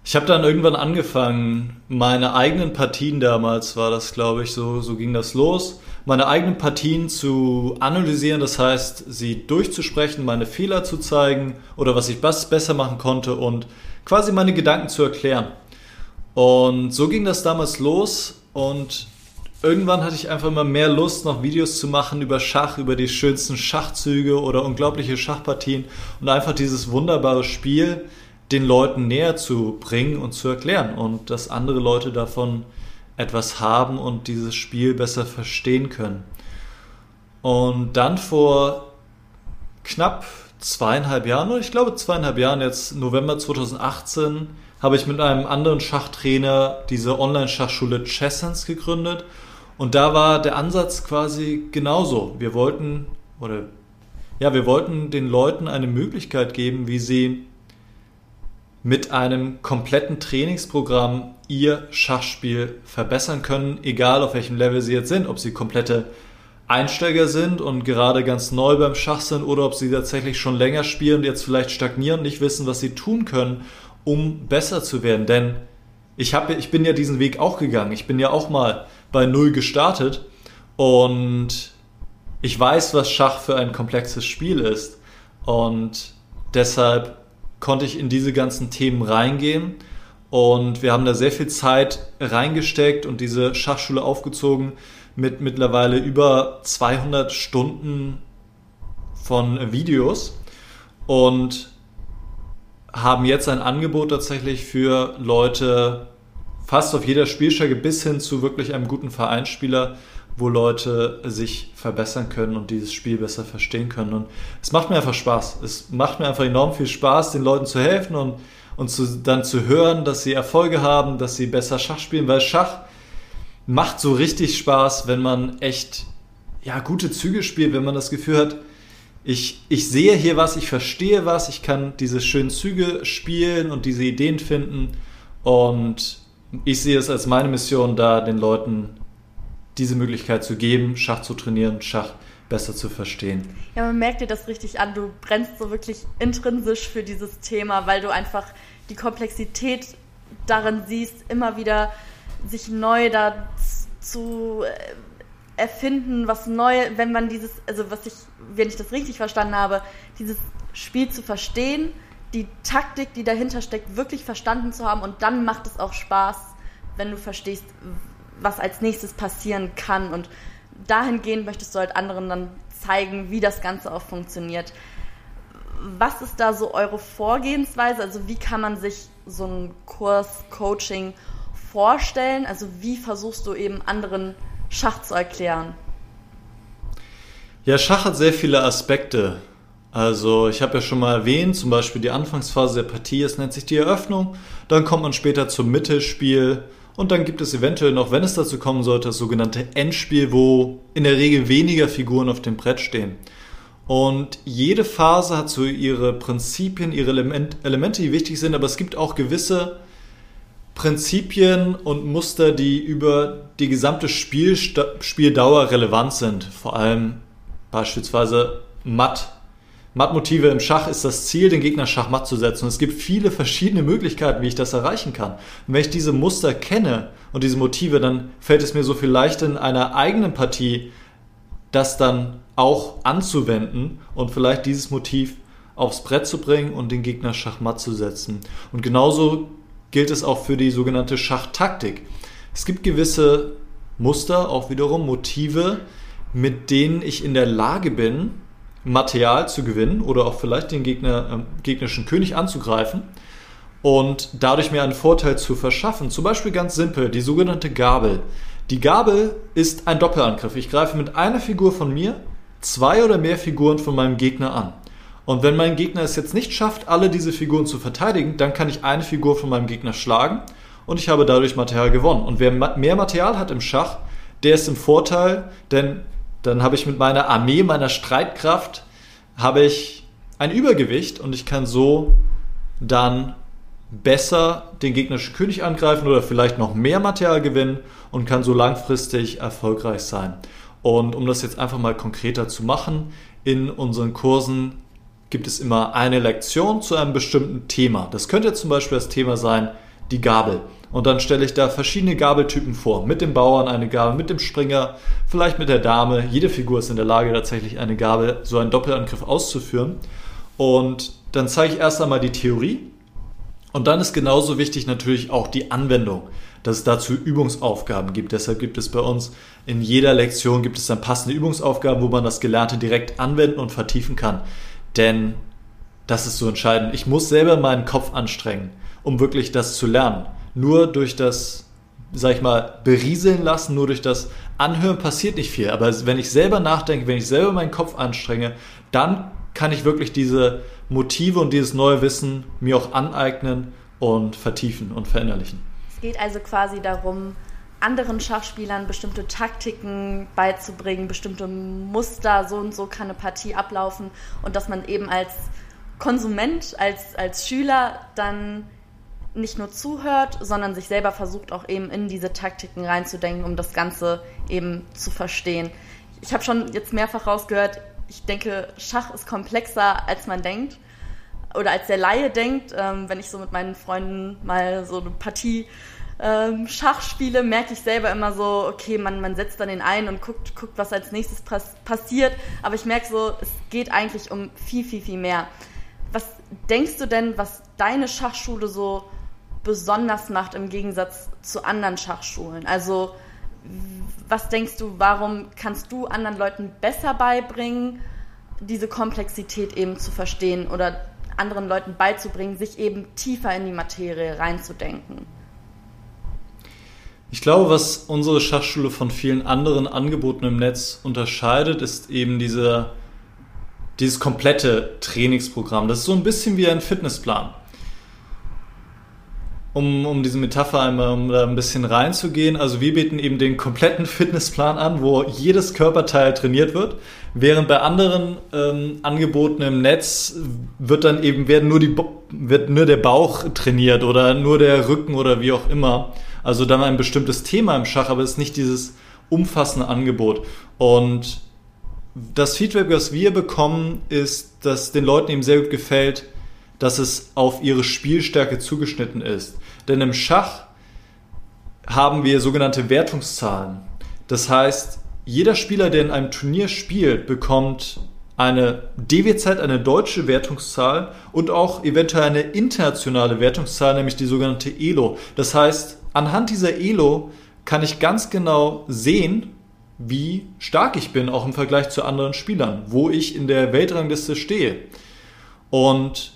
Speaker 2: ich habe dann irgendwann angefangen, meine eigenen Partien damals war das, glaube ich, so, so ging das los, meine eigenen Partien zu analysieren, das heißt, sie durchzusprechen, meine Fehler zu zeigen oder was ich besser machen konnte und quasi meine Gedanken zu erklären. Und so ging das damals los und irgendwann hatte ich einfach immer mehr Lust, noch Videos zu machen über Schach, über die schönsten Schachzüge oder unglaubliche Schachpartien und einfach dieses wunderbare Spiel den Leuten näher zu bringen und zu erklären und dass andere Leute davon etwas haben und dieses Spiel besser verstehen können. Und dann vor knapp zweieinhalb Jahren, oder ich glaube zweieinhalb Jahren, jetzt November 2018, habe ich mit einem anderen Schachtrainer diese Online-Schachschule Chessens gegründet. Und da war der Ansatz quasi genauso. Wir wollten, oder ja, wir wollten den Leuten eine Möglichkeit geben, wie sie mit einem kompletten Trainingsprogramm ihr Schachspiel verbessern können, egal auf welchem Level sie jetzt sind, ob sie komplette Einsteiger sind und gerade ganz neu beim Schach sind oder ob sie tatsächlich schon länger spielen und jetzt vielleicht stagnieren und nicht wissen, was sie tun können, um besser zu werden. Denn ich, hab, ich bin ja diesen Weg auch gegangen. Ich bin ja auch mal bei Null gestartet und ich weiß, was Schach für ein komplexes Spiel ist. Und deshalb konnte ich in diese ganzen Themen reingehen. Und wir haben da sehr viel Zeit reingesteckt und diese Schachschule aufgezogen mit mittlerweile über 200 Stunden von Videos und haben jetzt ein Angebot tatsächlich für Leute fast auf jeder Spielstärke bis hin zu wirklich einem guten Vereinsspieler, wo Leute sich verbessern können und dieses Spiel besser verstehen können. Und es macht mir einfach Spaß. Es macht mir einfach enorm viel Spaß, den Leuten zu helfen und, und zu, dann zu hören, dass sie Erfolge haben, dass sie besser Schach spielen, weil Schach macht so richtig Spaß, wenn man echt ja, gute Züge spielt, wenn man das Gefühl hat, ich, ich sehe hier was, ich verstehe was, ich kann diese schönen Züge spielen und diese Ideen finden. Und ich sehe es als meine Mission, da den Leuten diese Möglichkeit zu geben, Schach zu trainieren, Schach besser zu verstehen.
Speaker 1: Ja, man merkt dir das richtig an. Du brennst so wirklich intrinsisch für dieses Thema, weil du einfach die Komplexität darin siehst, immer wieder sich neu da zu äh, erfinden, was neu, wenn man dieses, also was ich, wenn ich das richtig verstanden habe, dieses Spiel zu verstehen, die Taktik, die dahinter steckt, wirklich verstanden zu haben und dann macht es auch Spaß, wenn du verstehst, was als nächstes passieren kann und dahingehend möchtest du halt anderen dann zeigen, wie das Ganze auch funktioniert. Was ist da so eure Vorgehensweise? Also wie kann man sich so einen Kurs, Coaching vorstellen? Also wie versuchst du eben anderen Schach zu erklären?
Speaker 2: Ja, Schach hat sehr viele Aspekte Also ich habe ja schon mal erwähnt, zum Beispiel die Anfangsphase der Partie, es nennt sich die Eröffnung, dann kommt man später zum Mittelspiel und dann gibt es eventuell noch, wenn es dazu kommen sollte, das sogenannte Endspiel, wo in der Regel weniger Figuren auf dem Brett stehen. Und jede Phase hat so ihre Prinzipien, ihre Element, Elemente, die wichtig sind, aber es gibt auch gewisse Prinzipien und Muster, die über die gesamte Spiel, Spieldauer relevant sind. Vor allem beispielsweise Matt. Mattmotive im Schach ist das Ziel, den Gegner schachmatt zu setzen. Und es gibt viele verschiedene Möglichkeiten, wie ich das erreichen kann. Und wenn ich diese Muster kenne und diese Motive, dann fällt es mir so viel leichter in einer eigenen Partie, das dann auch anzuwenden und vielleicht dieses Motiv aufs Brett zu bringen und den Gegner schachmatt zu setzen. Und genauso gilt es auch für die sogenannte Schachtaktik. Es gibt gewisse Muster, auch wiederum Motive, mit denen ich in der Lage bin, Material zu gewinnen oder auch vielleicht den Gegner, äh, gegnerischen König anzugreifen und dadurch mir einen Vorteil zu verschaffen. Zum Beispiel ganz simpel, die sogenannte Gabel. Die Gabel ist ein Doppelangriff. Ich greife mit einer Figur von mir zwei oder mehr Figuren von meinem Gegner an. Und wenn mein Gegner es jetzt nicht schafft, alle diese Figuren zu verteidigen, dann kann ich eine Figur von meinem Gegner schlagen und ich habe dadurch Material gewonnen. Und wer mehr Material hat im Schach, der ist im Vorteil, denn dann habe ich mit meiner Armee, meiner Streitkraft, habe ich ein Übergewicht und ich kann so dann besser den gegnerischen König angreifen oder vielleicht noch mehr Material gewinnen und kann so langfristig erfolgreich sein. Und um das jetzt einfach mal konkreter zu machen, in unseren Kursen gibt es immer eine Lektion zu einem bestimmten Thema. Das könnte zum Beispiel das Thema sein, die Gabel. Und dann stelle ich da verschiedene Gabeltypen vor. Mit dem Bauern eine Gabel, mit dem Springer, vielleicht mit der Dame. Jede Figur ist in der Lage, tatsächlich eine Gabel, so einen Doppelangriff auszuführen. Und dann zeige ich erst einmal die Theorie. Und dann ist genauso wichtig natürlich auch die Anwendung, dass es dazu Übungsaufgaben gibt. Deshalb gibt es bei uns in jeder Lektion gibt es dann passende Übungsaufgaben, wo man das Gelernte direkt anwenden und vertiefen kann. Denn das ist so entscheidend. Ich muss selber meinen Kopf anstrengen, um wirklich das zu lernen. Nur durch das, sag ich mal, berieseln lassen, nur durch das Anhören passiert nicht viel. Aber wenn ich selber nachdenke, wenn ich selber meinen Kopf anstrenge, dann kann ich wirklich diese Motive und dieses neue Wissen mir auch aneignen und vertiefen und verinnerlichen.
Speaker 1: Es geht also quasi darum, anderen Schachspielern bestimmte Taktiken beizubringen, bestimmte Muster, so und so kann eine Partie ablaufen und dass man eben als Konsument, als, als Schüler dann nicht nur zuhört, sondern sich selber versucht auch eben in diese Taktiken reinzudenken, um das Ganze eben zu verstehen. Ich habe schon jetzt mehrfach rausgehört, ich denke, Schach ist komplexer, als man denkt oder als der Laie denkt. Ähm, wenn ich so mit meinen Freunden mal so eine Partie ähm, Schach spiele, merke ich selber immer so, okay, man, man setzt dann den ein und guckt, guckt, was als nächstes pass passiert. Aber ich merke so, es geht eigentlich um viel, viel, viel mehr. Was denkst du denn, was deine Schachschule so besonders macht im Gegensatz zu anderen Schachschulen? Also, was denkst du, warum kannst du anderen Leuten besser beibringen, diese Komplexität eben zu verstehen oder anderen Leuten beizubringen, sich eben tiefer in die Materie reinzudenken?
Speaker 2: Ich glaube, was unsere Schachschule von vielen anderen Angeboten im Netz unterscheidet, ist eben diese, dieses komplette Trainingsprogramm. Das ist so ein bisschen wie ein Fitnessplan. Um, um diese Metapher einmal um da ein bisschen reinzugehen, also wir bieten eben den kompletten Fitnessplan an, wo jedes Körperteil trainiert wird, während bei anderen ähm, Angeboten im Netz wird dann eben werden nur die wird nur der Bauch trainiert oder nur der Rücken oder wie auch immer. Also dann ein bestimmtes Thema im Schach, aber es ist nicht dieses umfassende Angebot. Und das Feedback, was wir bekommen, ist, dass den Leuten eben sehr gut gefällt, dass es auf ihre Spielstärke zugeschnitten ist. Denn im Schach haben wir sogenannte Wertungszahlen. Das heißt, jeder Spieler, der in einem Turnier spielt, bekommt eine DW-Zeit, eine deutsche Wertungszahl und auch eventuell eine internationale Wertungszahl, nämlich die sogenannte ELO. Das heißt, anhand dieser ELO kann ich ganz genau sehen, wie stark ich bin, auch im Vergleich zu anderen Spielern, wo ich in der Weltrangliste stehe. Und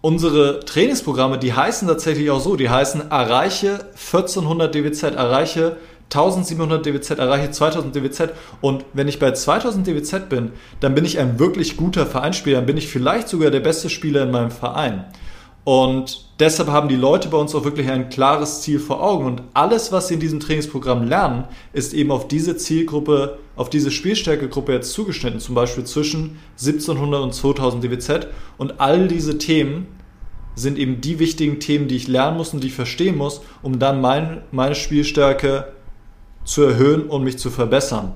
Speaker 2: unsere Trainingsprogramme, die heißen tatsächlich auch so, die heißen erreiche 1400 DWZ, erreiche 1700 DWZ, erreiche 2000 DWZ und wenn ich bei 2000 DWZ bin, dann bin ich ein wirklich guter Vereinsspieler, dann bin ich vielleicht sogar der beste Spieler in meinem Verein. Und deshalb haben die Leute bei uns auch wirklich ein klares Ziel vor Augen. Und alles, was sie in diesem Trainingsprogramm lernen, ist eben auf diese Zielgruppe, auf diese Spielstärkegruppe jetzt zugeschnitten. Zum Beispiel zwischen 1700 und 2000 DWZ. Und all diese Themen sind eben die wichtigen Themen, die ich lernen muss und die ich verstehen muss, um dann mein, meine Spielstärke zu erhöhen und mich zu verbessern.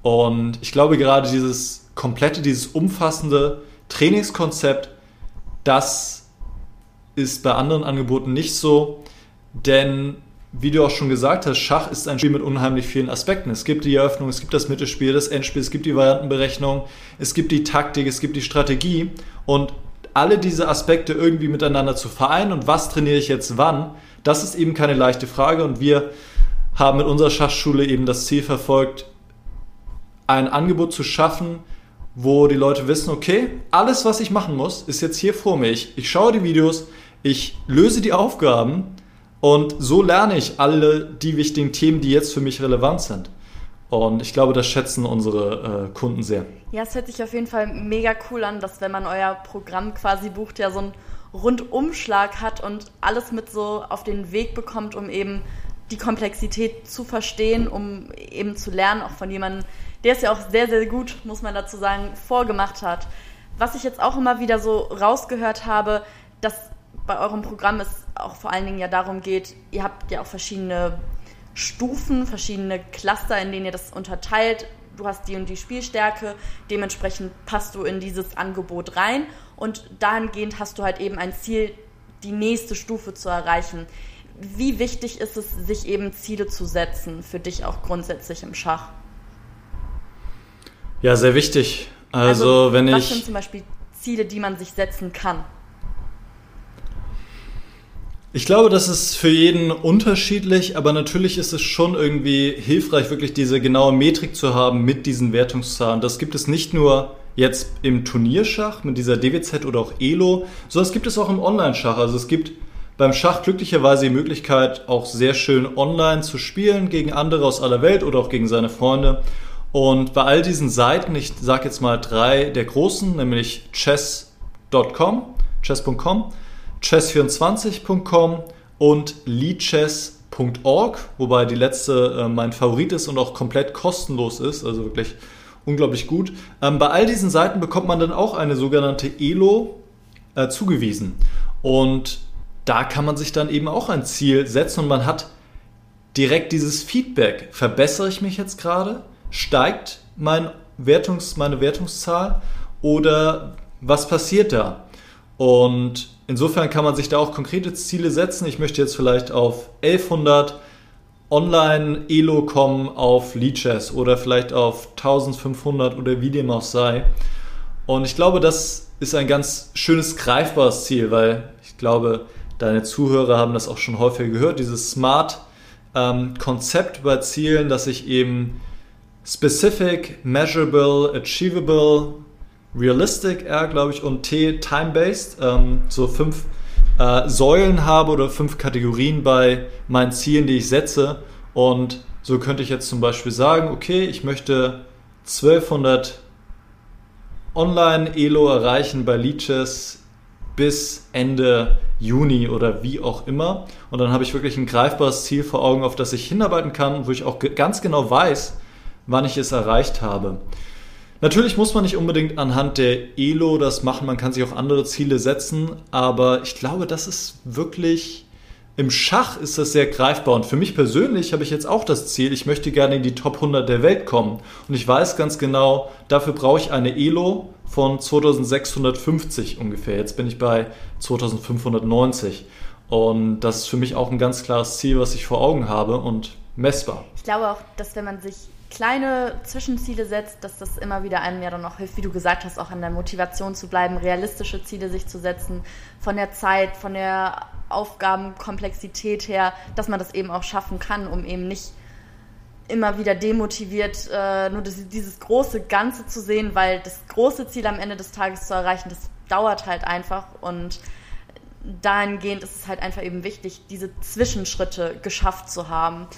Speaker 2: Und ich glaube gerade dieses komplette, dieses umfassende Trainingskonzept, das ist bei anderen Angeboten nicht so, denn wie du auch schon gesagt hast, Schach ist ein Spiel mit unheimlich vielen Aspekten. Es gibt die Eröffnung, es gibt das Mittelspiel, das Endspiel, es gibt die Variantenberechnung, es gibt die Taktik, es gibt die Strategie und alle diese Aspekte irgendwie miteinander zu vereinen und was trainiere ich jetzt wann, das ist eben keine leichte Frage und wir haben mit unserer Schachschule eben das Ziel verfolgt, ein Angebot zu schaffen, wo die Leute wissen, okay, alles, was ich machen muss, ist jetzt hier vor mir. Ich, ich schaue die Videos, ich löse die Aufgaben und so lerne ich alle die wichtigen Themen, die jetzt für mich relevant sind. Und ich glaube, das schätzen unsere äh, Kunden sehr.
Speaker 1: Ja, es hört sich auf jeden Fall mega cool an, dass wenn man euer Programm quasi bucht, ja so einen Rundumschlag hat und alles mit so auf den Weg bekommt, um eben die Komplexität zu verstehen, um eben zu lernen, auch von jemandem, der es ja auch sehr, sehr gut, muss man dazu sagen, vorgemacht hat. Was ich jetzt auch immer wieder so rausgehört habe, dass bei eurem Programm es auch vor allen Dingen ja darum geht, ihr habt ja auch verschiedene Stufen, verschiedene Cluster, in denen ihr das unterteilt. Du hast die und die Spielstärke, dementsprechend passt du in dieses Angebot rein und dahingehend hast du halt eben ein Ziel, die nächste Stufe zu erreichen. Wie wichtig ist es, sich eben Ziele zu setzen, für dich auch grundsätzlich im Schach?
Speaker 2: Ja, sehr wichtig. Also, also wenn
Speaker 1: was
Speaker 2: ich.
Speaker 1: Was sind zum Beispiel Ziele, die man sich setzen kann?
Speaker 2: Ich glaube, das ist für jeden unterschiedlich, aber natürlich ist es schon irgendwie hilfreich, wirklich diese genaue Metrik zu haben mit diesen Wertungszahlen. Das gibt es nicht nur jetzt im Turnierschach mit dieser DWZ oder auch ELO, sondern es gibt es auch im Online-Schach. Also es gibt beim Schach glücklicherweise die Möglichkeit, auch sehr schön online zu spielen gegen andere aus aller Welt oder auch gegen seine Freunde. Und bei all diesen Seiten, ich sage jetzt mal drei der großen, nämlich chess.com, chess.com, chess24.com und leadchess.org, wobei die letzte äh, mein Favorit ist und auch komplett kostenlos ist, also wirklich unglaublich gut. Ähm, bei all diesen Seiten bekommt man dann auch eine sogenannte ELO äh, zugewiesen. Und da kann man sich dann eben auch ein Ziel setzen und man hat direkt dieses Feedback. Verbessere ich mich jetzt gerade? Steigt mein Wertungs-, meine Wertungszahl? Oder was passiert da? Und insofern kann man sich da auch konkrete Ziele setzen. Ich möchte jetzt vielleicht auf 1100 Online-Elo kommen auf Leadchess oder vielleicht auf 1500 oder wie dem auch sei. Und ich glaube, das ist ein ganz schönes, greifbares Ziel, weil ich glaube, deine Zuhörer haben das auch schon häufiger gehört, dieses Smart-Konzept ähm, bei Zielen, dass ich eben specific, measurable, achievable, realistic, R, glaube ich, und T, time-based, ähm, so fünf äh, Säulen habe oder fünf Kategorien bei meinen Zielen, die ich setze. Und so könnte ich jetzt zum Beispiel sagen, okay, ich möchte 1200 Online-Elo erreichen bei Leeches bis Ende Juni oder wie auch immer. Und dann habe ich wirklich ein greifbares Ziel vor Augen, auf das ich hinarbeiten kann, wo ich auch ganz genau weiß, wann ich es erreicht habe. Natürlich muss man nicht unbedingt anhand der ELO das machen, man kann sich auch andere Ziele setzen, aber ich glaube, das ist wirklich im Schach ist das sehr greifbar und für mich persönlich habe ich jetzt auch das Ziel, ich möchte gerne in die Top 100 der Welt kommen und ich weiß ganz genau, dafür brauche ich eine ELO von 2650 ungefähr. Jetzt bin ich bei 2590 und das ist für mich auch ein ganz klares Ziel, was ich vor Augen habe und messbar.
Speaker 1: Ich glaube auch, dass wenn man sich kleine Zwischenziele setzt, dass das immer wieder einem ja dann auch hilft, wie du gesagt hast, auch an der Motivation zu bleiben, realistische Ziele sich zu setzen, von der Zeit, von der Aufgabenkomplexität her, dass man das eben auch schaffen kann, um eben nicht immer wieder demotiviert, äh, nur dieses große Ganze zu sehen, weil das große Ziel am Ende des Tages zu erreichen, das dauert halt einfach und dahingehend ist es halt einfach eben wichtig, diese Zwischenschritte geschafft zu haben.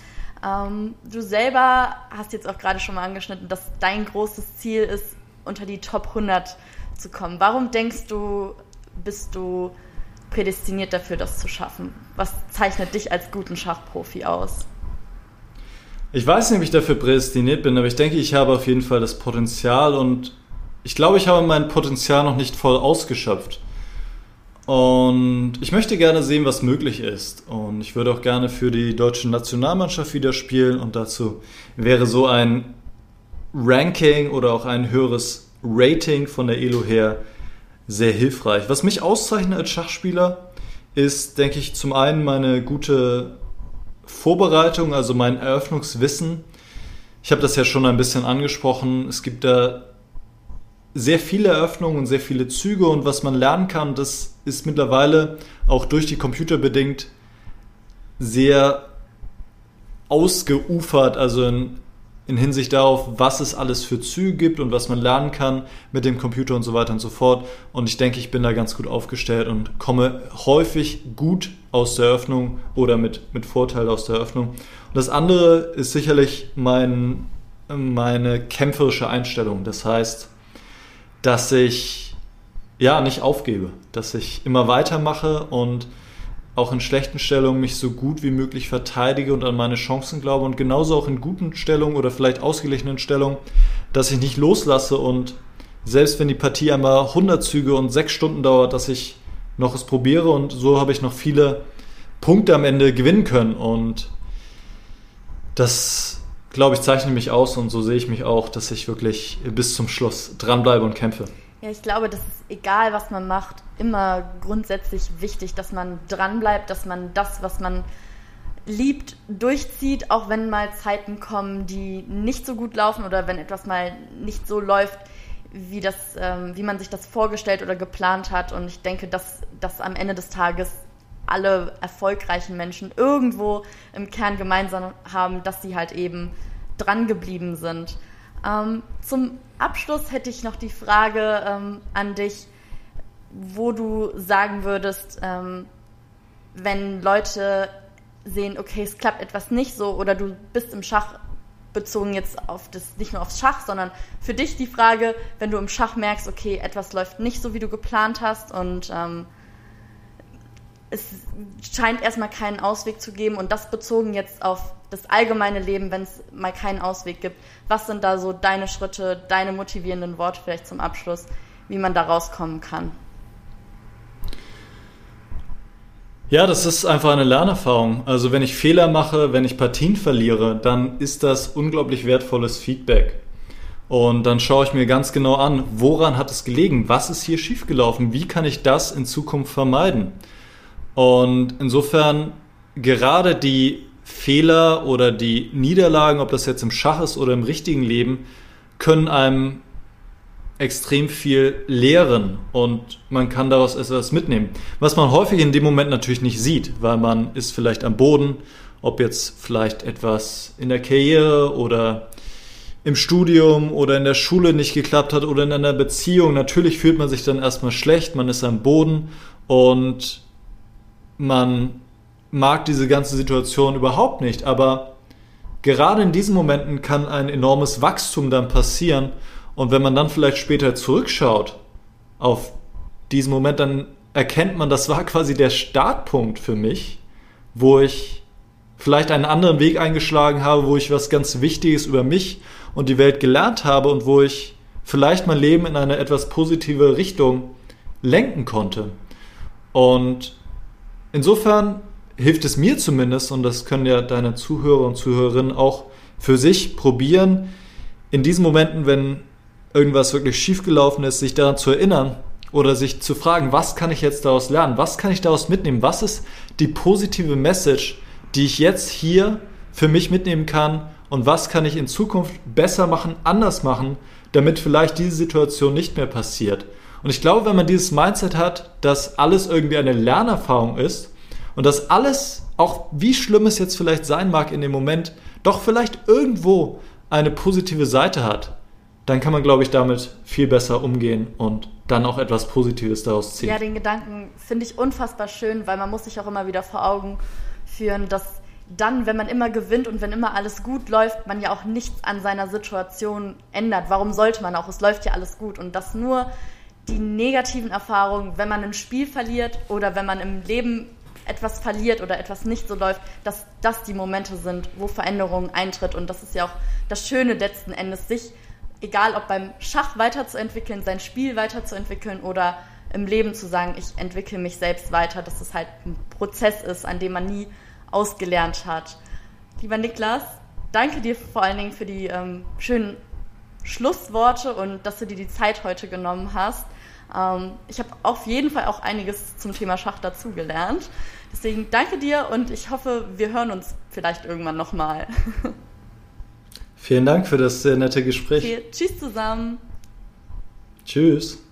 Speaker 1: Ähm, du selber hast jetzt auch gerade schon mal angeschnitten, dass dein großes Ziel ist, unter die Top 100 zu kommen. Warum denkst du, bist du prädestiniert dafür, das zu schaffen? Was zeichnet dich als guten Schachprofi aus?
Speaker 2: Ich weiß nicht, ob ich dafür prädestiniert bin, aber ich denke, ich habe auf jeden Fall das Potenzial und ich glaube, ich habe mein Potenzial noch nicht voll ausgeschöpft. Und ich möchte gerne sehen, was möglich ist. Und ich würde auch gerne für die deutsche Nationalmannschaft wieder spielen. Und dazu wäre so ein Ranking oder auch ein höheres Rating von der ELO her sehr hilfreich. Was mich auszeichnet als Schachspieler ist, denke ich, zum einen meine gute Vorbereitung, also mein Eröffnungswissen. Ich habe das ja schon ein bisschen angesprochen. Es gibt da sehr viele Eröffnungen und sehr viele Züge und was man lernen kann, das ist mittlerweile auch durch die Computer bedingt sehr ausgeufert, also in, in Hinsicht darauf, was es alles für Züge gibt und was man lernen kann mit dem Computer und so weiter und so fort. Und ich denke, ich bin da ganz gut aufgestellt und komme häufig gut aus der Eröffnung oder mit, mit Vorteil aus der Eröffnung. Und das andere ist sicherlich mein, meine kämpferische Einstellung. Das heißt, dass ich ja nicht aufgebe, dass ich immer weitermache und auch in schlechten Stellungen mich so gut wie möglich verteidige und an meine Chancen glaube und genauso auch in guten Stellungen oder vielleicht ausgeglichenen Stellungen, dass ich nicht loslasse und selbst wenn die Partie einmal 100 Züge und 6 Stunden dauert, dass ich noch es probiere und so habe ich noch viele Punkte am Ende gewinnen können und das glaube ich, zeichne mich aus und so sehe ich mich auch, dass ich wirklich bis zum Schluss dranbleibe und kämpfe.
Speaker 1: Ja, ich glaube, das ist egal, was man macht, immer grundsätzlich wichtig, dass man dranbleibt, dass man das, was man liebt, durchzieht, auch wenn mal Zeiten kommen, die nicht so gut laufen oder wenn etwas mal nicht so läuft, wie, das, ähm, wie man sich das vorgestellt oder geplant hat. Und ich denke, dass das am Ende des Tages alle erfolgreichen Menschen irgendwo im Kern gemeinsam haben, dass sie halt eben dran geblieben sind. Ähm, zum Abschluss hätte ich noch die Frage ähm, an dich, wo du sagen würdest, ähm, wenn Leute sehen, okay, es klappt etwas nicht so oder du bist im Schach bezogen jetzt auf das, nicht nur aufs Schach, sondern für dich die Frage, wenn du im Schach merkst, okay, etwas läuft nicht so, wie du geplant hast und ähm, es scheint erstmal keinen Ausweg zu geben und das bezogen jetzt auf das allgemeine Leben, wenn es mal keinen Ausweg gibt. Was sind da so deine Schritte, deine motivierenden Worte vielleicht zum Abschluss, wie man da rauskommen kann?
Speaker 2: Ja, das ist einfach eine Lernerfahrung. Also wenn ich Fehler mache, wenn ich Partien verliere, dann ist das unglaublich wertvolles Feedback. Und dann schaue ich mir ganz genau an, woran hat es gelegen? Was ist hier schiefgelaufen? Wie kann ich das in Zukunft vermeiden? Und insofern gerade die Fehler oder die Niederlagen, ob das jetzt im Schach ist oder im richtigen Leben, können einem extrem viel lehren und man kann daraus etwas mitnehmen. Was man häufig in dem Moment natürlich nicht sieht, weil man ist vielleicht am Boden, ob jetzt vielleicht etwas in der Karriere oder im Studium oder in der Schule nicht geklappt hat oder in einer Beziehung. Natürlich fühlt man sich dann erstmal schlecht, man ist am Boden und man mag diese ganze Situation überhaupt nicht, aber gerade in diesen Momenten kann ein enormes Wachstum dann passieren und wenn man dann vielleicht später zurückschaut auf diesen Moment, dann erkennt man, das war quasi der Startpunkt für mich, wo ich vielleicht einen anderen Weg eingeschlagen habe, wo ich was ganz Wichtiges über mich und die Welt gelernt habe und wo ich vielleicht mein Leben in eine etwas positive Richtung lenken konnte. Und Insofern hilft es mir zumindest, und das können ja deine Zuhörer und Zuhörerinnen auch für sich probieren, in diesen Momenten, wenn irgendwas wirklich schiefgelaufen ist, sich daran zu erinnern oder sich zu fragen, was kann ich jetzt daraus lernen? Was kann ich daraus mitnehmen? Was ist die positive Message, die ich jetzt hier für mich mitnehmen kann? Und was kann ich in Zukunft besser machen, anders machen, damit vielleicht diese Situation nicht mehr passiert? Und ich glaube, wenn man dieses Mindset hat, dass alles irgendwie eine Lernerfahrung ist und dass alles, auch wie schlimm es jetzt vielleicht sein mag in dem Moment, doch vielleicht irgendwo eine positive Seite hat, dann kann man, glaube ich, damit viel besser umgehen und dann auch etwas Positives daraus ziehen.
Speaker 1: Ja, den Gedanken finde ich unfassbar schön, weil man muss sich auch immer wieder vor Augen führen, dass dann, wenn man immer gewinnt und wenn immer alles gut läuft, man ja auch nichts an seiner Situation ändert. Warum sollte man auch? Es läuft ja alles gut. Und dass nur die negativen Erfahrungen, wenn man ein Spiel verliert oder wenn man im Leben etwas verliert oder etwas nicht so läuft, dass das die Momente sind, wo Veränderungen eintritt. Und das ist ja auch das Schöne letzten Endes, sich, egal ob beim Schach weiterzuentwickeln, sein Spiel weiterzuentwickeln oder im Leben zu sagen, ich entwickle mich selbst weiter, dass es halt ein Prozess ist, an dem man nie ausgelernt hat. Lieber Niklas, danke dir vor allen Dingen für die ähm, schönen Schlussworte und dass du dir die Zeit heute genommen hast. Ähm, ich habe auf jeden Fall auch einiges zum Thema Schach dazugelernt. Deswegen danke dir und ich hoffe, wir hören uns vielleicht irgendwann nochmal.
Speaker 2: Vielen Dank für das sehr nette Gespräch. Okay,
Speaker 1: tschüss zusammen.
Speaker 2: Tschüss.